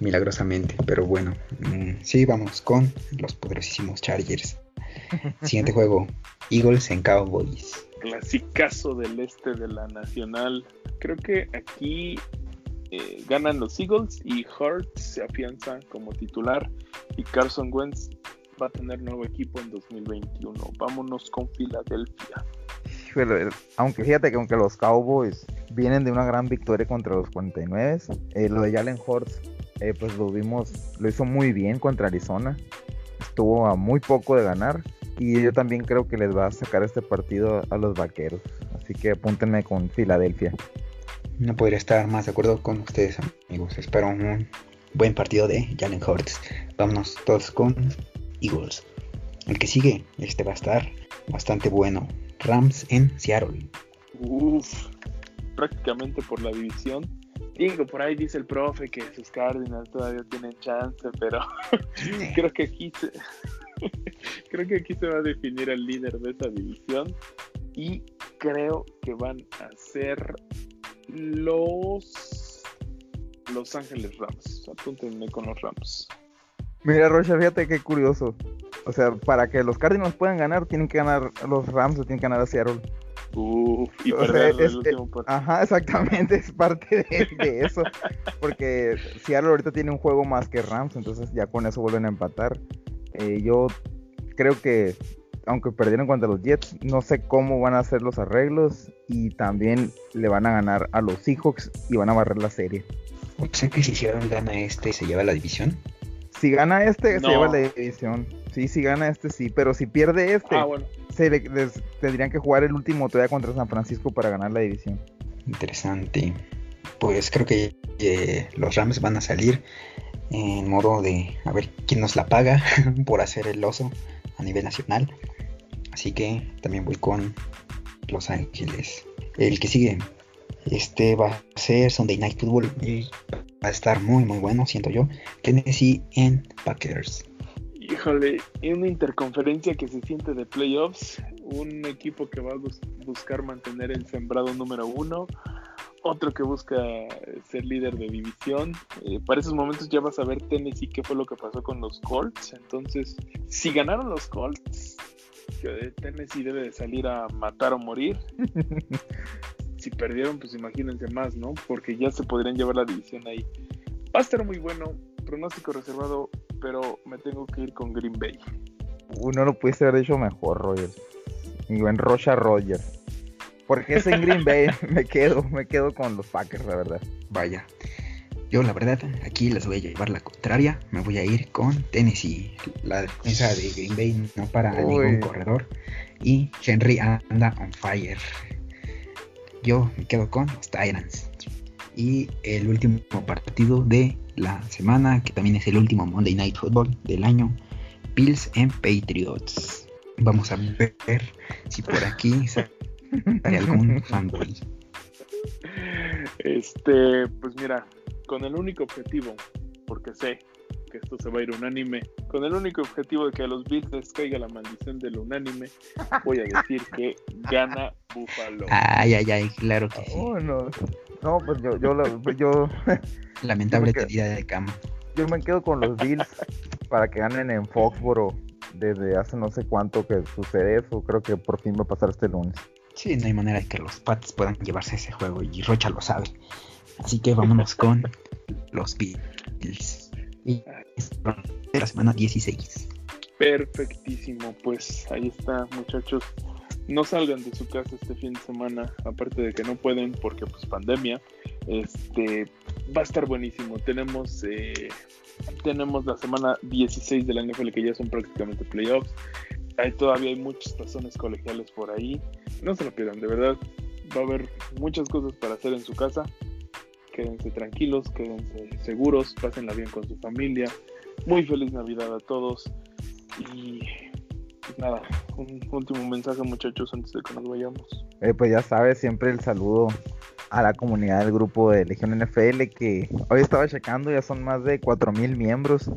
milagrosamente. Pero bueno, mm, sí, vamos con los poderosísimos Chargers. Siguiente juego, Eagles en Cowboys. Clasicazo del este de la Nacional. Creo que aquí eh, ganan los Eagles y Hurts se afianza como titular y Carson Wentz va a tener nuevo equipo en 2021. Vámonos con Filadelfia. Aunque fíjate que aunque los Cowboys vienen de una gran victoria contra los 49, eh, lo de Jalen Hurts, eh, pues lo vimos, lo hizo muy bien contra Arizona. Estuvo a muy poco de ganar. Y yo también creo que les va a sacar este partido a los vaqueros. Así que apúntenme con Filadelfia. No podría estar más de acuerdo con ustedes, amigos. Espero un buen partido de Jalen Hurts. Vámonos todos con Eagles. El que sigue, este va a estar bastante bueno. Rams en Seattle. Uf, prácticamente por la división. Digo, por ahí dice el profe que sus Cardinals todavía tienen chance, pero creo que aquí se, creo que aquí se va a definir el líder de esa división y creo que van a ser los Los Ángeles Rams. Apúntenme con los Rams. Mira, Rocha, fíjate qué curioso. O sea, para que los Cardinals puedan ganar, tienen que ganar los Rams o tienen que ganar a Seattle. Uf, y O sea, perder es- el último partido. Ajá, exactamente, es parte de, de eso. Porque Seattle ahorita tiene un juego más que Rams, entonces ya con eso vuelven a empatar. Eh, yo creo que, aunque perdieron contra los Jets, no sé cómo van a hacer los arreglos y también le van a ganar a los Seahawks y van a barrer la serie. O sea que si Seattle gana este, se lleva la división. Si gana este, No. se lleva la división. Sí, si gana este, sí, pero si pierde este, Ah, bueno. Se tendrían que jugar el último todavía contra San Francisco para ganar la división. Interesante. Pues creo que eh, los Rams van a salir en modo de a ver quién nos la paga por hacer el oso a nivel nacional. Así que también voy con Los Ángeles. El que sigue, este va a ser Sunday Night Football. y va a estar muy muy bueno, siento yo. Tennessee en Packers. Híjole, en una interconferencia que se siente de playoffs, un equipo que va a bus- buscar mantener el sembrado número uno, otro que busca ser líder de división. Eh, para esos momentos ya vas a ver Tennessee qué fue lo que pasó con los Colts. Entonces, si ganaron los Colts, que Tennessee debe de salir a matar o morir. si perdieron, pues imagínense más, ¿no? Porque ya se podrían llevar la división ahí. Va a estar muy bueno, pronóstico reservado, pero me tengo que ir con Green Bay. Uy, no lo pudiste haber dicho mejor, Rogers. Mi buen Rocha Rogers. Porque es en Green Bay, me quedo, me quedo con los Packers, la verdad. Vaya. Yo la verdad aquí les voy a llevar la contraria. Me voy a ir con Tennessee. La defensa de Green Bay no para Uy. ningún corredor. Y Henry anda on fire. Yo me quedo con los Tyrants. Y el último partido de la semana, que también es el último Monday Night Football del año. Bills en Patriots. Vamos a ver si por aquí sale algún fanboy. Este, pues mira, con el único objetivo, porque sé que esto se va a ir unánime, con el único objetivo de que a los Bills les caiga la maldición del unánime, voy a decir que gana Buffalo. Ay, ay, ay, claro que sí. Oh, no. No, pues yo, yo, yo, Lamentable tendida de cama. yo me quedo con los Bills para que ganen en Foxboro desde hace no sé cuánto que sucede eso. Creo que por fin va a pasar este lunes. Sí, no hay manera de que los Pats puedan llevarse ese juego y Rocha lo sabe. Así que vámonos con los Bills. Y la semana 16. Perfectísimo, pues ahí está, muchachos. No salgan de su casa este fin de semana, aparte de que no pueden porque pues pandemia. Este va a estar buenísimo. Tenemos eh, tenemos la semana 16 de la NFL que ya son prácticamente playoffs. Hay todavía hay muchas razones colegiales por ahí. No se lo pierdan, de verdad. Va a haber muchas cosas para hacer en su casa. Quédense tranquilos, quédense seguros, pásenla bien con su familia. Muy feliz Navidad a todos. Y pues nada, un último mensaje muchachos antes de que nos vayamos. Eh, pues ya sabes, siempre el saludo a la comunidad del grupo de Legión NFL que hoy estaba checando, ya son más de 4.000 miembros.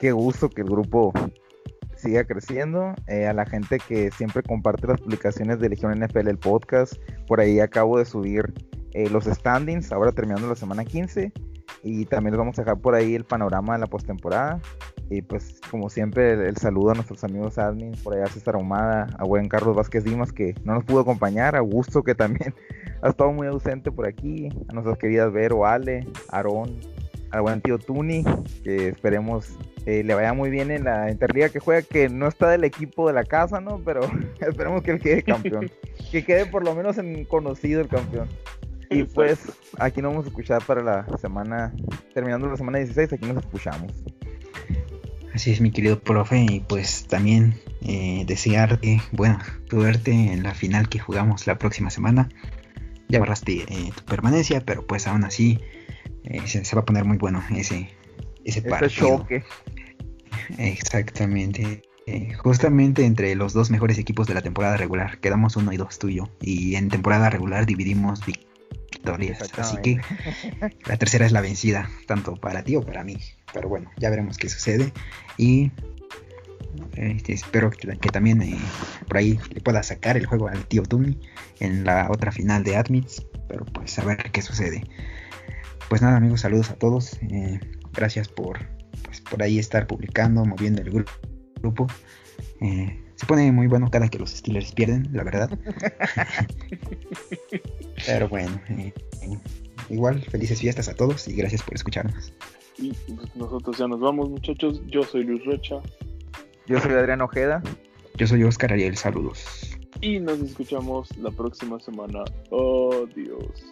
Qué gusto que el grupo siga creciendo. Eh, a la gente que siempre comparte las publicaciones de Legión NFL, el podcast. Por ahí acabo de subir eh, los standings, ahora terminando la semana 15. Y también les vamos a dejar por ahí el panorama de la postemporada. Y pues, como siempre, el, saludo a nuestros amigos admins, por allá César Ahumada, a buen Carlos Vázquez Dimas, que no nos pudo acompañar, a Gusto, que también ha estado muy ausente por aquí, a nuestras queridas Vero, Ale, Aarón, al buen tío Tuni, que esperemos eh, le vaya muy bien en la Interliga que juega, que no está del equipo de la casa, ¿no? Pero esperemos que él quede campeón, que quede por lo menos en conocido el campeón. Y pues aquí nos vamos a escuchar para la semana, terminando la semana 16, aquí nos escuchamos. Así es, mi querido profe, y pues también eh, desearte, bueno, suerte en la final que jugamos la próxima semana. Ya borraste eh, tu permanencia, pero pues aún así eh, se, va a poner muy bueno ese, ese, choque. Exactamente. justamente entre los dos mejores equipos de la temporada regular, quedamos uno y dos tuyo. Y en temporada regular dividimos Así que la tercera es la vencida, tanto para ti o para mí. Pero bueno, ya veremos qué sucede. Y este, espero que, también eh, por ahí le pueda sacar el juego al tío Tumi en la otra final de Admits. Pero pues a ver qué sucede. Pues nada amigos, saludos a todos. Eh, gracias por, pues, por ahí estar publicando, moviendo el grupo. Eh, se pone muy bueno cada que los Steelers pierden, la verdad. Pero bueno, eh, igual felices fiestas a todos y gracias por escucharnos. Y pues, nosotros ya nos vamos, muchachos. Yo soy Luis Rocha. Yo soy Adrián Ojeda. Yo soy Oscar Ariel, saludos. Y nos escuchamos la próxima semana. Adiós.